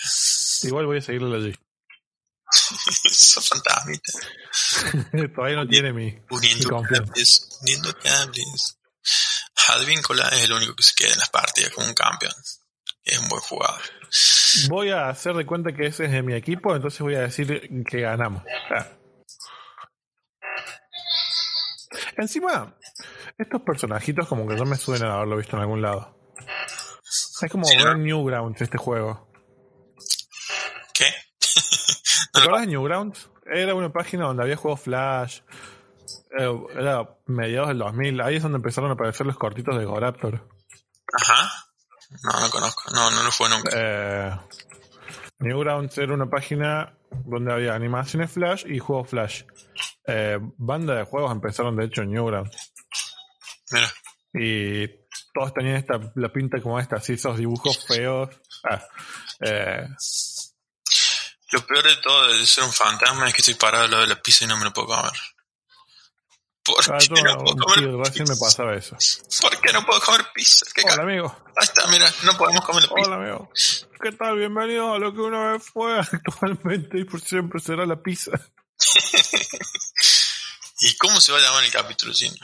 Igual voy a seguirlo [LAUGHS] allí. Esa fantasmita. [LAUGHS] Todavía no tiene mi. Uniendo Mi cables. Uniendo cables. Advíncula es el único que se queda en las partidas como un campeón. Es un buen jugador. Voy a hacer de cuenta que ese es de mi equipo, entonces voy a decir que ganamos. Ah. Encima, estos personajitos como que no me suenan a haberlo visto en algún lado. Es como Sí, ¿no? ver Newgrounds este juego. ¿Qué? ¿Te acuerdas de Newgrounds? Era una página donde había juegos Flash. Eh, Era mediados del 2000. Ahí es donde empezaron a aparecer los cortitos de Goraptor. Ajá. No, no conozco. No, no lo fue nunca. Eh, Newgrounds era una página donde había animaciones Flash y juegos Flash. Eh, banda de juegos empezaron de hecho en Newgrounds. Mira. Y todos tenían esta, la pinta como esta, así esos dibujos feos. Ah, eh, Lo peor de todo de ser un fantasma es que estoy parado al lado de la pizza y no me lo puedo comer. ¿Por qué no puedo comer me pizza? pasaba eso. ¿Por qué no puedo comer pizza? ¿Qué Hola amigo. Ahí está, mira, no podemos comer la pizza. Hola amigo. ¿Qué tal? Bienvenido a lo que una vez fue [LAUGHS] actualmente y por siempre será la pizza. [LAUGHS] ¿Y cómo se va a llamar el capítulo chino?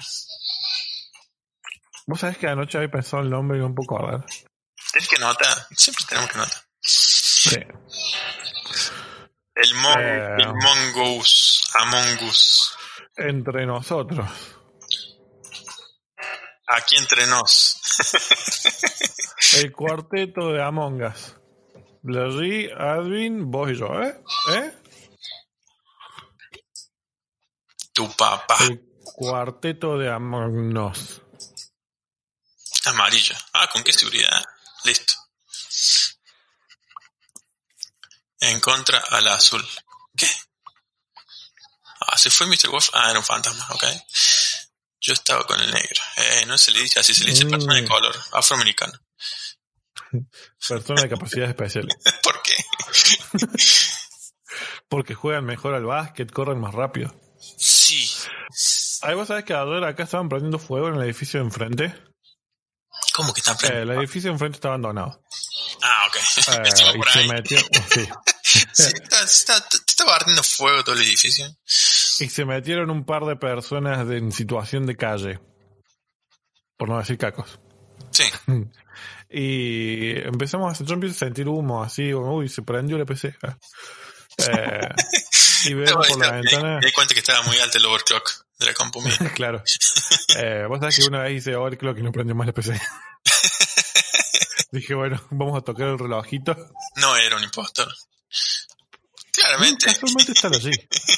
Vos sabés que anoche había pensado el nombre y un poco raro. Tienes que notar, siempre tenemos que notar. Sí. El, mon, Eh. el Mongoose, Among Us. Entre nosotros. Aquí entre nos. El cuarteto de Among Us. Larry, Advin, vos y yo, ¿eh? ¿Eh? Tu papá. El cuarteto de Among Us. Amarillo. Ah, ¿con qué seguridad? Listo. En contra al azul. ¿Qué? Ah, se fue Mr. Wolf. Ah, era un fantasma, ok. Yo estaba con el negro. Eh, no se le dice así, se le dice Mm. persona de color, afroamericano. [LAUGHS] Persona de capacidades especiales. [LAUGHS] ¿Por qué? [LAUGHS] Porque juegan mejor al básquet, corren más rápido. Sí. Ahí vos sabés que ayer acá estaban prendiendo fuego en el edificio de enfrente. ¿Cómo que están Eh, prendiendo? el edificio de enfrente está abandonado. Eh, [LAUGHS] Estaba y por se ahí. metió, [LAUGHS] sí. Sí, está, está, estaba ardiendo fuego todo el edificio. Y se metieron un par de personas de- en situación de calle. Por no decir cacos. Sí. [LAUGHS] Y empezamos a, yo empiezo a sentir humo así, uy, se prendió el PC. Ah. Eh, y veo por la me, ventana, me di cuenta que estaba muy alto el overclock de la compu mía. claro. Eh, Vos sabés que una vez hice overclock y no prendió más el PC. Dije, bueno, [LAUGHS] vamos a tocar el relojito. No era un impostor. Claramente. Casualmente está allí.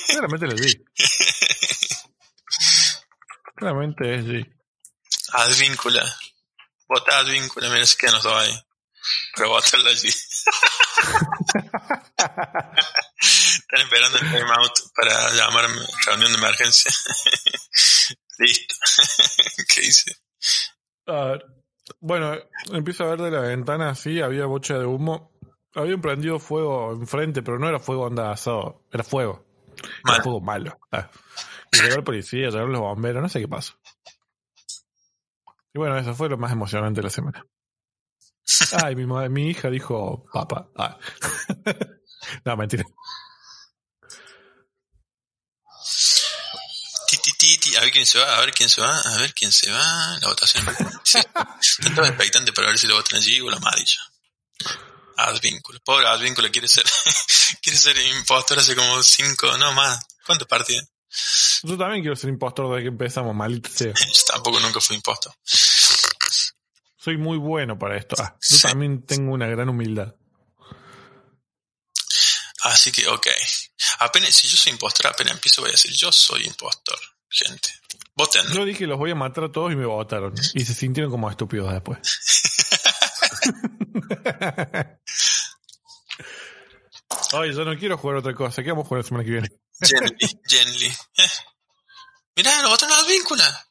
Claramente está allí. Claramente es allí. Advíncula. Vota Advíncula, mira, se quedan los dos ahí. Pero votalo allí. [LAUGHS] Están esperando el timeout para llamarme reunión de emergencia. [LAUGHS] Listo. ¿Qué hice? A ver. Bueno, empiezo a ver de la ventana así, había bocha de humo. Habían prendido fuego enfrente, pero no era fuego onda asado, era fuego. Era Mal. fuego malo. Ah. Llegó el policía, llegaron los bomberos, no sé qué pasó. Y bueno, eso fue lo más emocionante de la semana. [LAUGHS] Ay, mi, mi hija dijo, papá. Ah. [LAUGHS] no, mentira. A ver quién se va, a ver quién se va, a ver quién se va. La votación. Sí. [LAUGHS] Están todos expectantes para ver si lo votan allí o la amarilla. Advíncula. Pobre Advíncula quiere ser, [LAUGHS] quiere ser impostor hace como cinco, no más. ¿Cuántas partidas? Yo también quiero ser impostor desde que empezamos, maldito sea. [LAUGHS] Yo tampoco nunca fui impostor. Soy muy bueno para esto. Ah, yo Sí. también tengo una gran humildad. Así que, ok. Apenas, si yo soy impostor, apenas empiezo voy a decir, yo soy impostor, gente. Voten. Yo dije los voy a matar a todos y me votaron. Y se sintieron como estúpidos después. [LAUGHS] Ay, yo no quiero jugar otra cosa. ¿Qué vamos a jugar la semana que viene? Gently, gently. Eh. [LAUGHS] Mirá, lo votaron a Advíncula.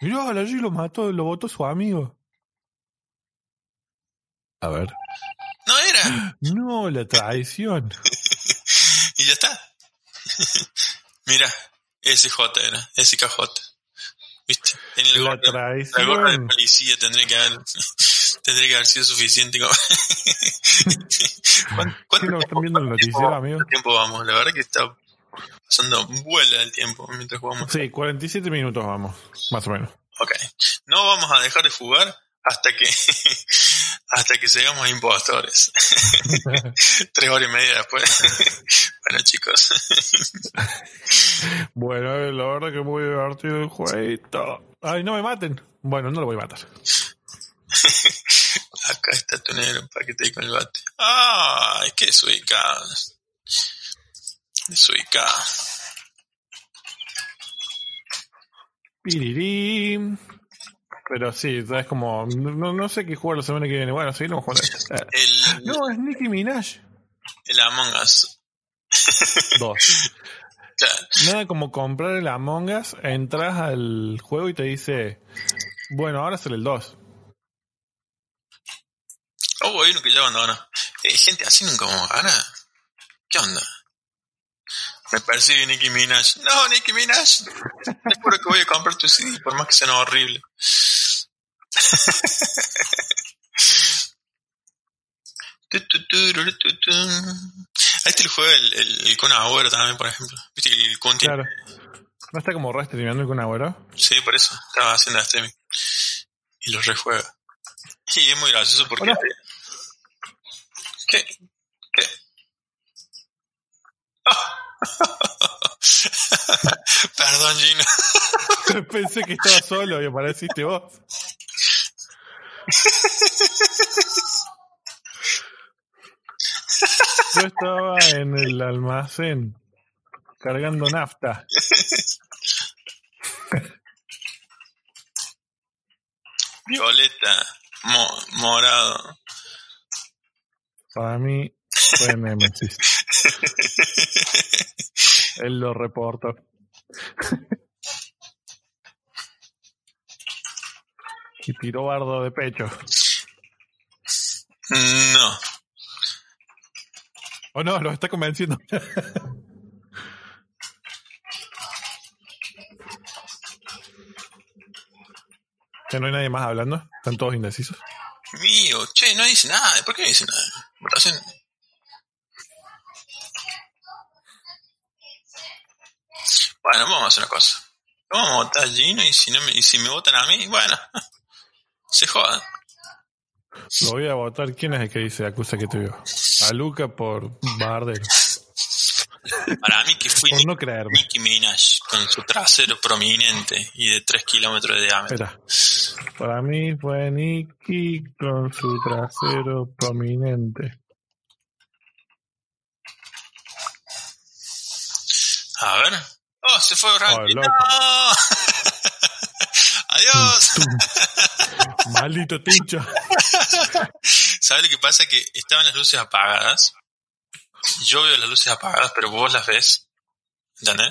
Mirá, la G lo mató, lo votó su amigo. A ver. No era. No, la traición. [LAUGHS] Y ya está. Mira, SJ era, SKJ. ¿Viste? Tenía la La gorra, la gorra de policía, tendría que haber, [LAUGHS] tendría que haber sido suficiente. como- [LAUGHS] ¿Cuánto, ¿Qué cuánto no están tiempo- viendo el noticiero, amigo? cuánto tiempo vamos? La verdad que está pasando vuela el tiempo mientras jugamos. Sí, 47 minutos vamos, más o menos. Ok. No vamos a dejar de jugar hasta que [LAUGHS] hasta que seamos impostores. [LAUGHS] Tres horas y media después. [LAUGHS] bueno, chicos. Bueno, eh, la verdad que muy divertido el jueguito. Ay, no me maten. Bueno, no lo voy a matar. Acá está tu negro para que te con el bate. ¡Ay, qué desubicado! Desubicado. Pirirín. Pero sí, es como. No, no sé qué jugar la semana que viene. Bueno, seguimos jugando. [LAUGHS] Eh, El, No, es Nicki Minaj. el Among Us. [LAUGHS] Dos. Claro. Nada como comprar el Among Us, entras al juego y te dice. Bueno, ahora sale el 2. Oh, hay uno que ya abandonó. Eh, gente, así nunca vamos a ganar. ¿Qué onda? Me persigue Nicki Minaj. No, Nicki Minaj. Te juro que voy a comprar tu CD, por más que sea horrible. Tu, tu, tururu, tu, tu. Ahí te lo juega el, el, el Kun Agüero también, por ejemplo. Viste que el Kun Claro. ¿No está como restreamando con agüero? Sí, por eso. Estaba haciendo streaming. Y lo rejuega. Y es muy gracioso porque... Hola. ¿Qué? ¿Qué? [LAUGHS] Perdón, Gino. [LAUGHS] Pensé que estaba solo y apareciste vos. Yo estaba en el almacén cargando nafta. Violeta. Mo- morado. Para mí fue Nemesis. [LAUGHS] Él lo reportó. Y tiró bardo de pecho. No. ¿O no? Lo está convenciendo. [LAUGHS] ¿Que no hay nadie más hablando? ¿Están todos indecisos? Mío. Che, no dice nada. ¿Por qué no dice nada? Votación. Bueno, vamos a hacer una cosa. Vamos a votar a Gino y si, no me, y si me votan a mí, bueno, [LAUGHS] se jodan. Lo voy a votar. ¿Quién es el que dice acusa que te vio? A Luca por bardero. Para mí que fui no. Nicki Minaj con su trasero prominente y de 3 kilómetros de diámetro. Espera. Para mí fue Nicky con su trasero prominente. A ver. Oh, se fue loco. ¡No! [LAUGHS] Adiós. Maldito tincho. ¿Sabes lo que pasa? Que estaban las luces apagadas. Yo veo las luces apagadas, pero vos las ves. ¿Entendés?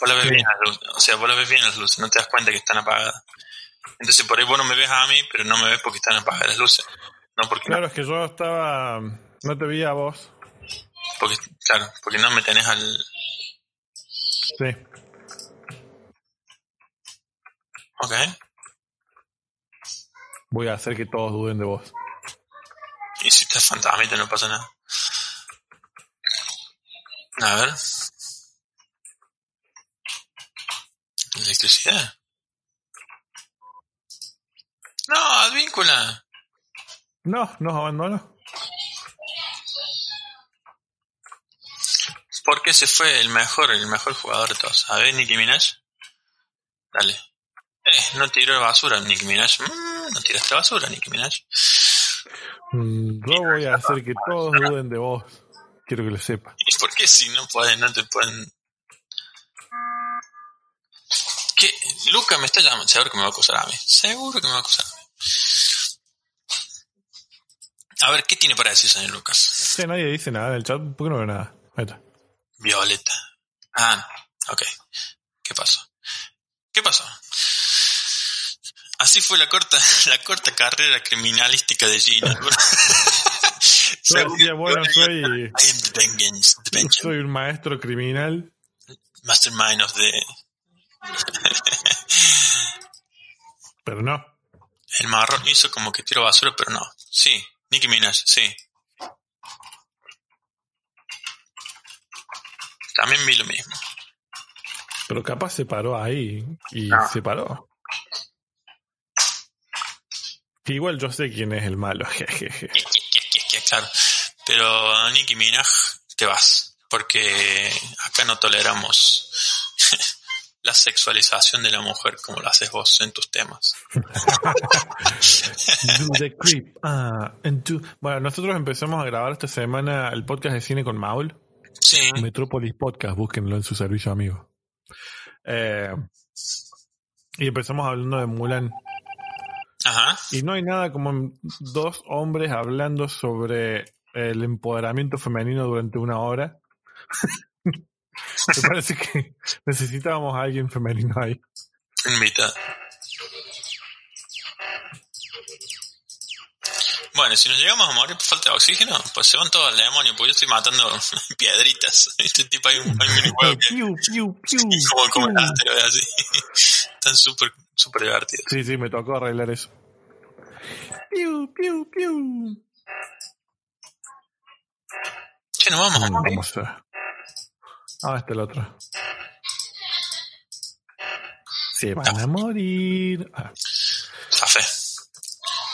Vos las ves Sí. bien las luces. O sea, vos las ves bien las luces, no te das cuenta que están apagadas. Entonces por ahí vos no me ves a mí, pero no me ves porque están apagadas las luces. No porque, Claro, es que yo estaba. No te vi a vos. porque claro, porque no me tenés al. Sí. Ok. Voy a hacer que todos duden de vos. Y si estás fantasmita no pasa nada. A ver. Electricidad. No, advíncula. No, nos abandonó. Porque se fue el mejor, el mejor jugador de todos. A ver, Nicki Minaj. Dale. Eh, no tiró basura Nicki Minaj. Mm, no tiraste basura, Nicki Minaj. Mm, Yo voy a hacer que todos duden de vos. Quiero que lo sepa. ¿Y por qué si no pueden, no te pueden? ¿Qué? Luca me está llamando. Seguro que me va a acusar a mí. Seguro que me va a acusar a mí. A ver, ¿qué tiene para decir, señor Lucas? Sí, nadie dice nada en el chat. ¿Por qué no veo nada? Ahí está. Violeta. Ah, ok. ¿Qué pasó? ¿Qué pasó? Así fue la corta, [LAUGHS] la corta carrera criminalística de Gina. Decía, [LAUGHS] bueno, soy, soy un maestro criminal. mastermind of the... [LAUGHS] Pero no. El marrón hizo como que tiró basura, pero no. Sí, Nicki Minaj, sí. También vi lo mismo. Pero capaz se paró ahí y No. se paró. Que igual yo sé quién es el malo. [LAUGHS] jejeje. Que- que- que- que- que, Claro. Pero Nicki Minaj, te vas. Porque acá no toleramos [LAUGHS] la sexualización de la mujer como lo haces vos en tus temas. [LAUGHS] Do the creep. Ah, and do- Bueno, nosotros empezamos a grabar esta semana el podcast de cine con Maul. Sí. Metropolis Podcast, búsquenlo en su servicio amigo. Eh, y empezamos hablando de Mulan. Ajá. Y no hay nada como dos hombres hablando sobre el empoderamiento femenino durante una hora. [LAUGHS] Me parece que necesitábamos a alguien femenino ahí. Invita. Bueno, si nos llegamos a morir por falta de oxígeno, pues se van todos al demonio, porque yo estoy matando [LAUGHS] piedritas. Este tipo hay un, hay un [LAUGHS] Piu, piu, piu, como, como el así. Están súper, súper divertidos. Sí, sí, me tocó arreglar eso. Piu, piu, piu. Che, nos vamos morir. Vamos a... Ah, este es el otro. Se van a morir. Ah, Café.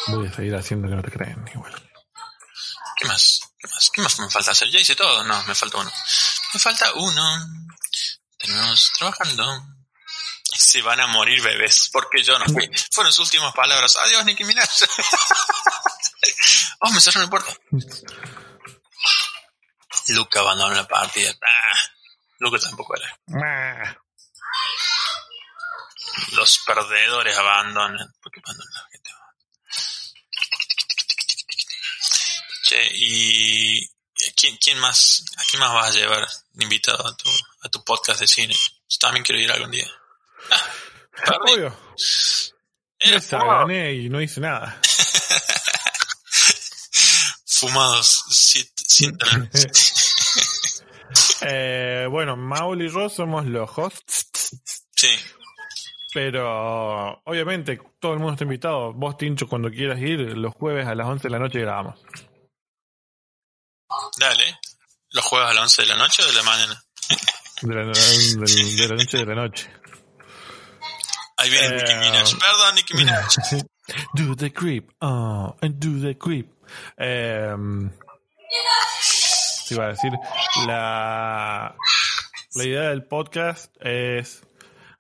voy a seguir haciendo que no te creen igual. ¿Qué más? ¿Qué más? ¿Qué más me falta hacer? ¿Ya hice todo? No, me falta uno. Me falta uno. Tenemos trabajando. Se van a morir bebés, porque yo no fui. Fueron sus últimas palabras. Adiós, Nicki Minaj. oh, me cerraron la puerta. Luca abandonó la partida. Ah, Luca tampoco era. Ah, Los perdedores abandonan. ¿Por qué abandonan la gente? Che, y ¿quién, quién más, ¿a quién más vas a llevar invitado a tu, a tu podcast de cine? Yo también quiero ir algún día. Obvio. Gané y no hice nada. [LAUGHS] Fumados siete [LAUGHS] Eh, bueno, Maul y yo somos los hosts, Sí, pero obviamente todo el mundo está invitado. Vos, Tincho, cuando quieras ir, los jueves a las 11 de la noche grabamos. dale. ¿Los jueves a las 11 de la noche o de la mañana? De la, del- de la noche de la noche. Ahí viene Eh, Nicki Minaj. Perdón, Nicki Minaj. [LAUGHS] do the creep. Oh, and do the creep. Te iba a decir, la, la idea del podcast es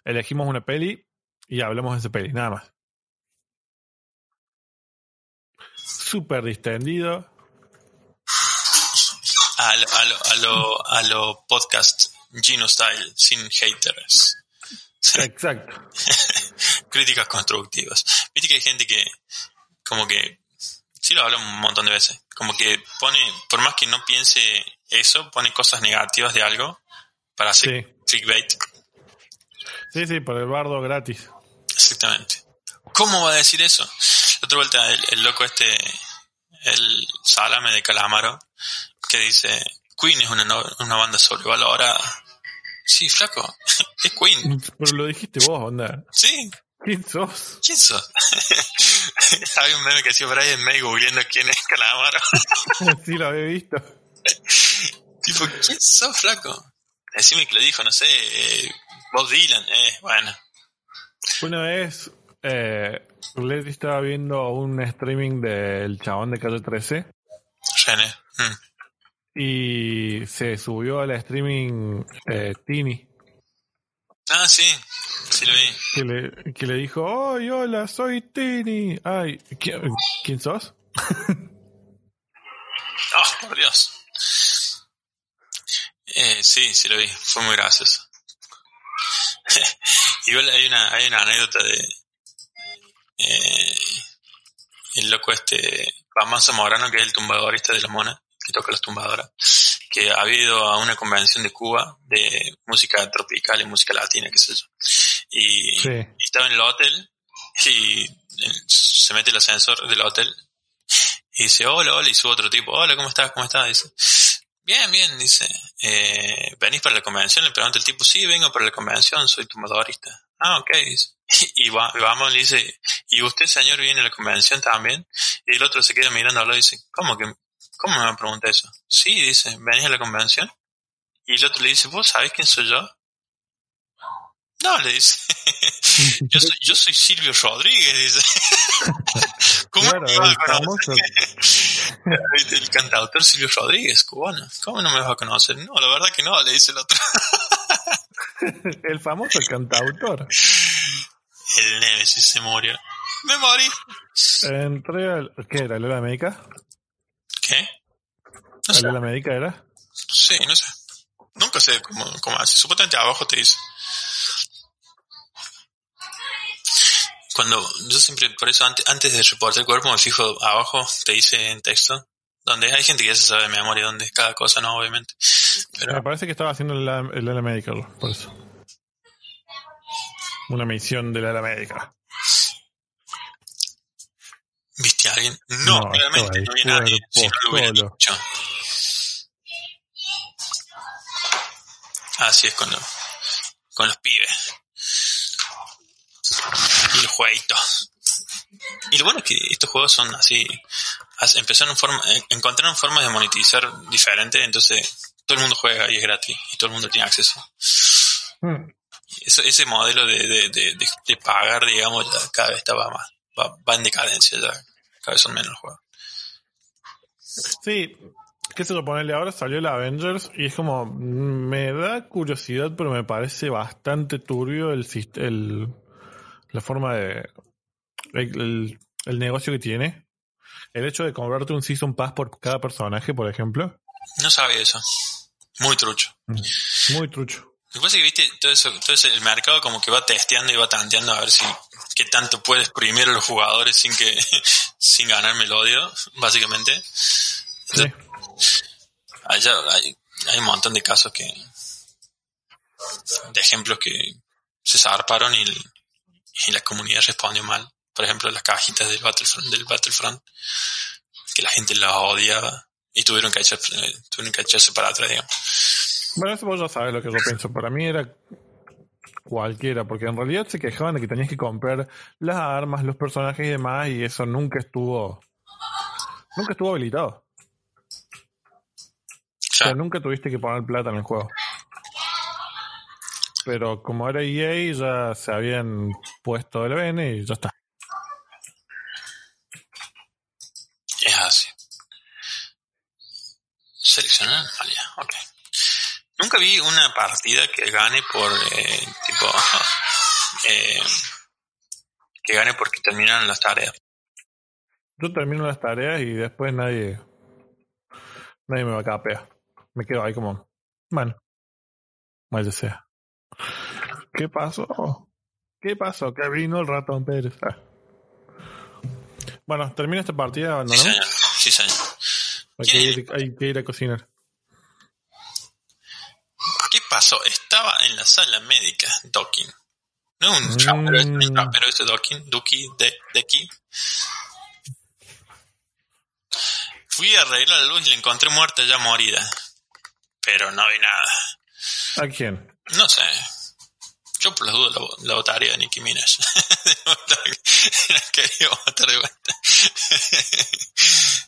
elegimos una peli y hablamos de esa peli, nada más. Súper distendido. A lo, a lo, a lo, a lo podcast Gino Style, sin haters. Exacto. [LAUGHS] Críticas constructivas. Viste que hay gente que, como que, sí lo hablamos un montón de veces, como que pone, por más que no piense eso, pone cosas negativas de algo para hacer Sí. clickbait. Sí, sí, por el bardo gratis. Exactamente. ¿Cómo va a decir eso? La otra vuelta, el, el loco este, el salame de Calamaro, que dice, Queen es una, no- una banda sobrevalorada. Sí, flaco. [LAUGHS] Es Queen. Pero lo dijiste vos, onda. Sí. ¿Quién sos? [LAUGHS] ¿Quién sos? Había un meme que hacía Brian May googleando quién es Calamaro. [LAUGHS] sí, lo había visto. tipo, ¿quién sos, flaco? Decime que lo dijo, no sé, eh, Bob Dylan, eh, bueno. Una vez, eh, Leslie estaba viendo un streaming del chabón de calle 13 René. mm. y se subió al streaming eh, Tini, Ah, sí, sí lo vi. que le, que le dijo, ¡Ay, hola, soy Tini! Ay, ¿quién, ¿quién sos? Oh, [LAUGHS] por Dios. Eh, sí, sí lo vi, fue muy gracioso. [LAUGHS] Igual hay una, hay una anécdota de eh, el loco este Pamán Zamorano, que es el tumbadorista de la mona, que toca las tumbadoras, que ha ido a una convención de Cuba de música tropical y música latina, qué sé yo. Y, Sí. y estaba en el hotel y eh, se mete el ascensor del hotel y dice, hola, hola, y sube otro tipo, hola, ¿cómo estás? ¿Cómo estás? Dice, bien, bien, dice, eh, ¿venís para la convención? Le pregunta el tipo, sí, vengo para la convención, soy tumbadorista. Ah, ok, dice. [LAUGHS] Y va- vamos, le dice, ¿y usted, señor, viene a la convención también? Y el otro se queda mirándolo y dice, ¿cómo que, cómo me pregunta eso? Sí, dice, ¿venís a la convención? Y el otro le dice, ¿vos sabés quién soy yo? No, le dice, [LAUGHS] yo soy, yo soy Silvio Rodríguez, dice. [LAUGHS] ¿Cómo Claro, no me vas a conocer? El cantautor Silvio Rodríguez, cubano. ¿Cómo no me vas a conocer? No, la verdad que no, le dice el otro. [LAUGHS] El famoso cantautor. El Nemesis se murió. Me morí. Entré al. ¿Qué era? ¿La América? ¿Qué? No sé. ¿La América era? Sí, no sé. Nunca sé cómo, cómo hace. Supuestamente abajo te dice. Cuando yo siempre, por eso antes, antes de reportar el cuerpo me fijo abajo, te dice en texto, donde hay gente que ya se sabe de memoria dónde es cada cosa, no, obviamente. Pero Me parece que estaba haciendo el, el Ala Medical, por eso. Una misión del Ala Medical. ¿Viste a alguien? No, No, claramente no estaba vi a el nadie. Si no lo hubiera dicho. Así es con, lo- con los pibes. Y los jueguitos. Y lo bueno es que estos juegos son así. as- Empezaron forma, eh, encontraron formas de monetizar diferentes, entonces todo el mundo juega y es gratis. Y todo el mundo tiene acceso. Hmm. Eso, ese modelo de, de, de, de- pagar, digamos, cada vez está va más. Va, va en decadencia ya. Cada vez son menos los juegos. Sí, qué sé yo, ponerle ahora salió el Avengers y es como, mm, me da curiosidad, pero me parece bastante turbio el, el la forma de, el, el- negocio que tiene. El hecho de comprarte un Season Pass por cada personaje, por ejemplo, No sabía eso. Muy trucho. muy trucho. Lo que pasa es que, viste, todo eso, todo eso, el mercado como que va testeando y va tanteando a ver si qué tanto puede exprimir a los jugadores sin que [LAUGHS] sin ganarme el odio, básicamente. Sí. Allá hay, hay un montón de casos que de ejemplos que se zarparon y, y la comunidad respondió mal. Por ejemplo, las cajitas del Battlefront, del Battlefront que la gente las odiaba y tuvieron que, echar, eh, tuvieron que echarse para atrás, digamos. Bueno, eso vos ya sabes lo que yo pienso. Para mí era cualquiera, porque en realidad se quejaban de que tenías que comprar las armas, los personajes y demás, y eso nunca estuvo. Nunca estuvo habilitado. O sea, nunca tuviste que poner plata en el juego. Pero como era EA, ya se habían puesto el BN y ya está. Es así. Seleccionar anomalía, ok. Nunca vi una partida que gane por eh, tipo [LAUGHS] eh, que gane porque terminaron las tareas. Yo termino las tareas y después nadie. Nadie me va a capear. Me quedo ahí como. Bueno. Vaya sea. ¿Qué pasó? ¿Qué pasó? Que vino el ratón Pérez. Ah. Bueno, termina esta partida, Sí, abandonamos. señor. Sí, señor. Hay que, ir, hay que ir a cocinar. Estaba en la sala médica, Docking. No es un Mm. trapero, es un trapero ese Docking, Duki, de, de aquí. Fui a arreglar la luz y la encontré muerta ya morida. Pero no vi nada. ¿A quién? No sé. Yo por las dudas la, la votaría de Nicki Minaj. [LAUGHS] [LAUGHS] la quería votar de vuelta.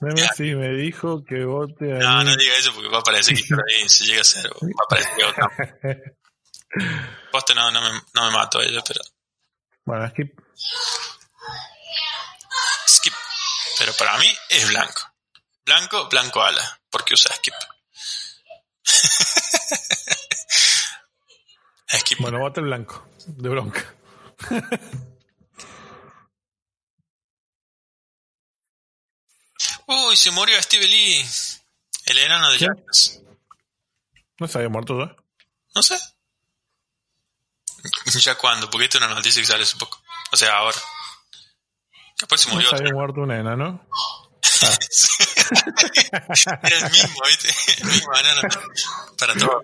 Meme sí me dijo que vote a No, mí. no diga eso porque va a parecer que por ahí si llega a ser, va a parecer que otra. [LAUGHS] Poste no, no me, no me mato a ella, pero Bueno, skip. skip. Pero para mí es blanco. Blanco, blanco ala. porque usa skip? [LAUGHS] skip. Bueno, vote el blanco. De bronca. [LAUGHS] Uy, se murió Steve Lee. El enano de. Jackass. ¿No se había muerto ya? No sé. [LAUGHS] ¿Ya cuándo? Porque esta es una noticia que sale hace poco. O sea, ahora. Capaz se No murió se había muerto una enano. [LAUGHS] Era [LAUGHS] el mismo, ¿viste? El mismo enano. Para todo.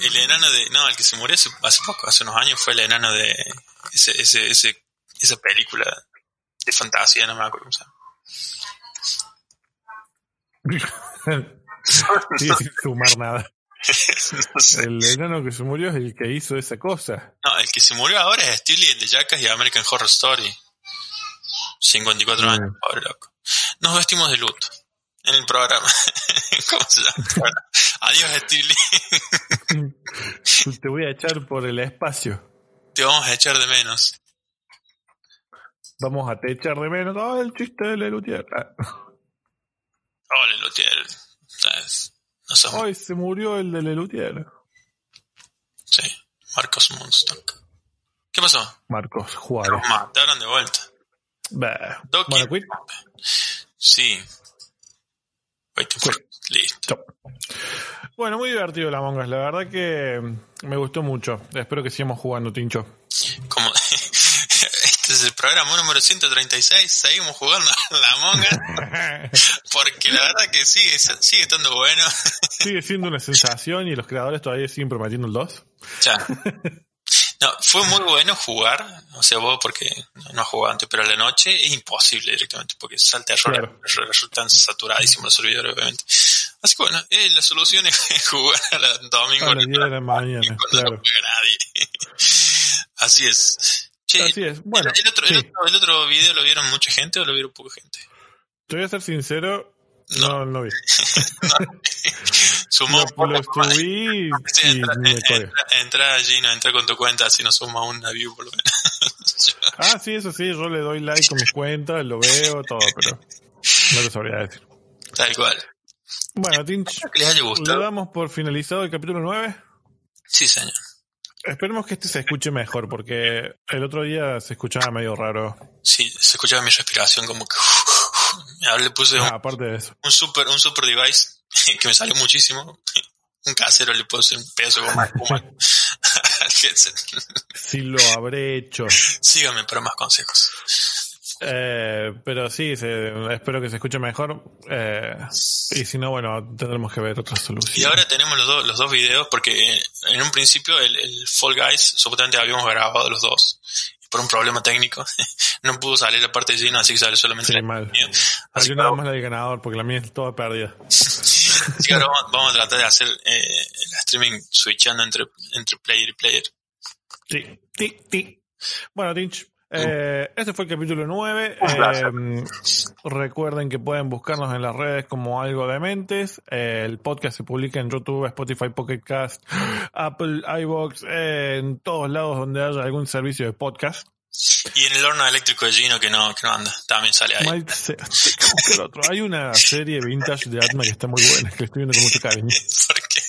El enano de. No, el que se murió hace, hace poco, hace unos años, fue el enano de. Ese, ese, ese, esa película de fantasía, no me acuerdo cómo se llama. [LAUGHS] Sí, sin sumar nada. [LAUGHS] No sé. El enano que se murió es el que hizo esa cosa. No, el que se murió ahora es Steve Lee, el de Jackass y American Horror Story. 54 Mm. años, pobre loco. Nos vestimos de luto en el programa. [LAUGHS] ¿Cómo se llama? Adiós, Steve Lee. Te voy a echar por el espacio. Te vamos a echar de menos. Vamos a te echar de menos. Ah, el chiste de Lelutier. Ah, Ole, Lutier. ¿Sabes? No somos. Hoy se murió el de Lelutier. Sí, Marcos Munstock. ¿Qué pasó? Marcos Juárez. Nos mataron de vuelta. Bah. Doki. Bueno, quit. Sí. Listo. Bueno, muy divertido la Among Us. La verdad que me gustó mucho. Espero que sigamos jugando, Tincho. Como [LAUGHS] es el programa número 136, seguimos jugando a la monga [LAUGHS] porque la verdad que sigue sigue estando bueno. Sigue siendo una sensación y los creadores todavía siguen prometiendo el 2. Ya. [LAUGHS] No, fue muy bueno jugar, o sea, vos porque no has jugado antes, pero a la noche es imposible directamente porque salta error, Claro. resultan saturadísimos los servidores, obviamente. Así que bueno, eh, la solución es [LAUGHS] jugar domingo A las 10 de la mañana, no claro. nadie. Así es. Che, Así es. Bueno, el, otro, sí. el, otro, el otro video lo vieron mucha gente o lo vieron poca gente? te voy a ser sincero, no, no vi. [LAUGHS] Sumó Lo, lo subí Sí, y entra, me entra, entra allí, no entra con tu cuenta, así nos suma una view por lo menos. [LAUGHS] Ah, sí, eso sí, yo le doy like con mis cuentas, lo veo, todo, pero no te sabría decir. Tal cual. Bueno, Tinch, le damos por finalizado el capítulo 9. Sí, señor. Esperemos que este se escuche mejor, porque el otro día se escuchaba medio raro. Sí, se escuchaba mi respiración como que... [LAUGHS] Ahora le puse un, Ah, aparte de eso. un super un super device [LAUGHS] que me salió muchísimo. [LAUGHS] Un casero le puse un espuma al headset. Sí lo habré hecho. Síganme para más consejos. Eh, pero sí, se- espero que se escuche mejor. Eh, y si no, bueno, tendremos que ver otra solución. Y ahora tenemos los, dos los dos videos porque en un principio el, el Fall Guys supuestamente habíamos grabado los dos. Y por un problema técnico [LAUGHS] no pudo salir la parte de Gino, así que sale solamente Sí, la mal. mía. Así Hay ahora, más la del ganador, porque la mía es toda perdida. [LAUGHS] así que ahora vamos, vamos a tratar de hacer eh, el streaming switchando entre, entre player y player. Sí, sí, sí. Bueno, Tinch, eh, este fue el capítulo 9. Un placer. Eh, recuerden que pueden buscarnos en las redes como algo de mentes. Eh, el podcast se publica en YouTube, Spotify, Pocket Cast, [GASPS] Apple, iBox, eh, en todos lados donde haya algún servicio de podcast. Y en el horno eléctrico de Gino que no, que no anda, también sale ahí. [LAUGHS] Hay otro. Una serie vintage de Atma que está muy buena, que le estoy viendo con mucho cariño. [LAUGHS] Porque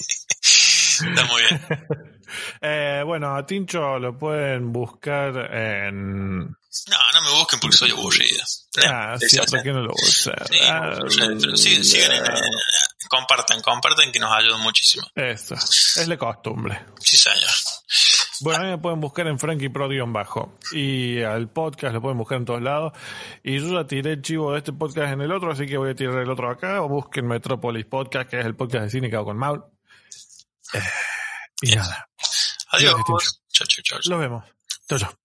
está muy bien. [LAUGHS] Eh, bueno, a Tincho lo pueden buscar en... No, no me busquen porque soy aburrido. Ah, Sí, cierto que no lo sí, Ah, sí, sigan compartan, compartan que nos ayudan muchísimo. Eso, es la costumbre. Sí, señor. Bueno, a mí me pueden buscar en Frankie Pro bajo. Y al podcast lo pueden buscar en todos lados. Y yo ya tiré el chivo de este podcast en el otro, así que voy a tirar el otro acá. O busquen Metropolis Podcast, que es el podcast de cine que hago con Maul. Eh, y nada, Adiós. Chao, chao, chao. los vemos. Chau, chau.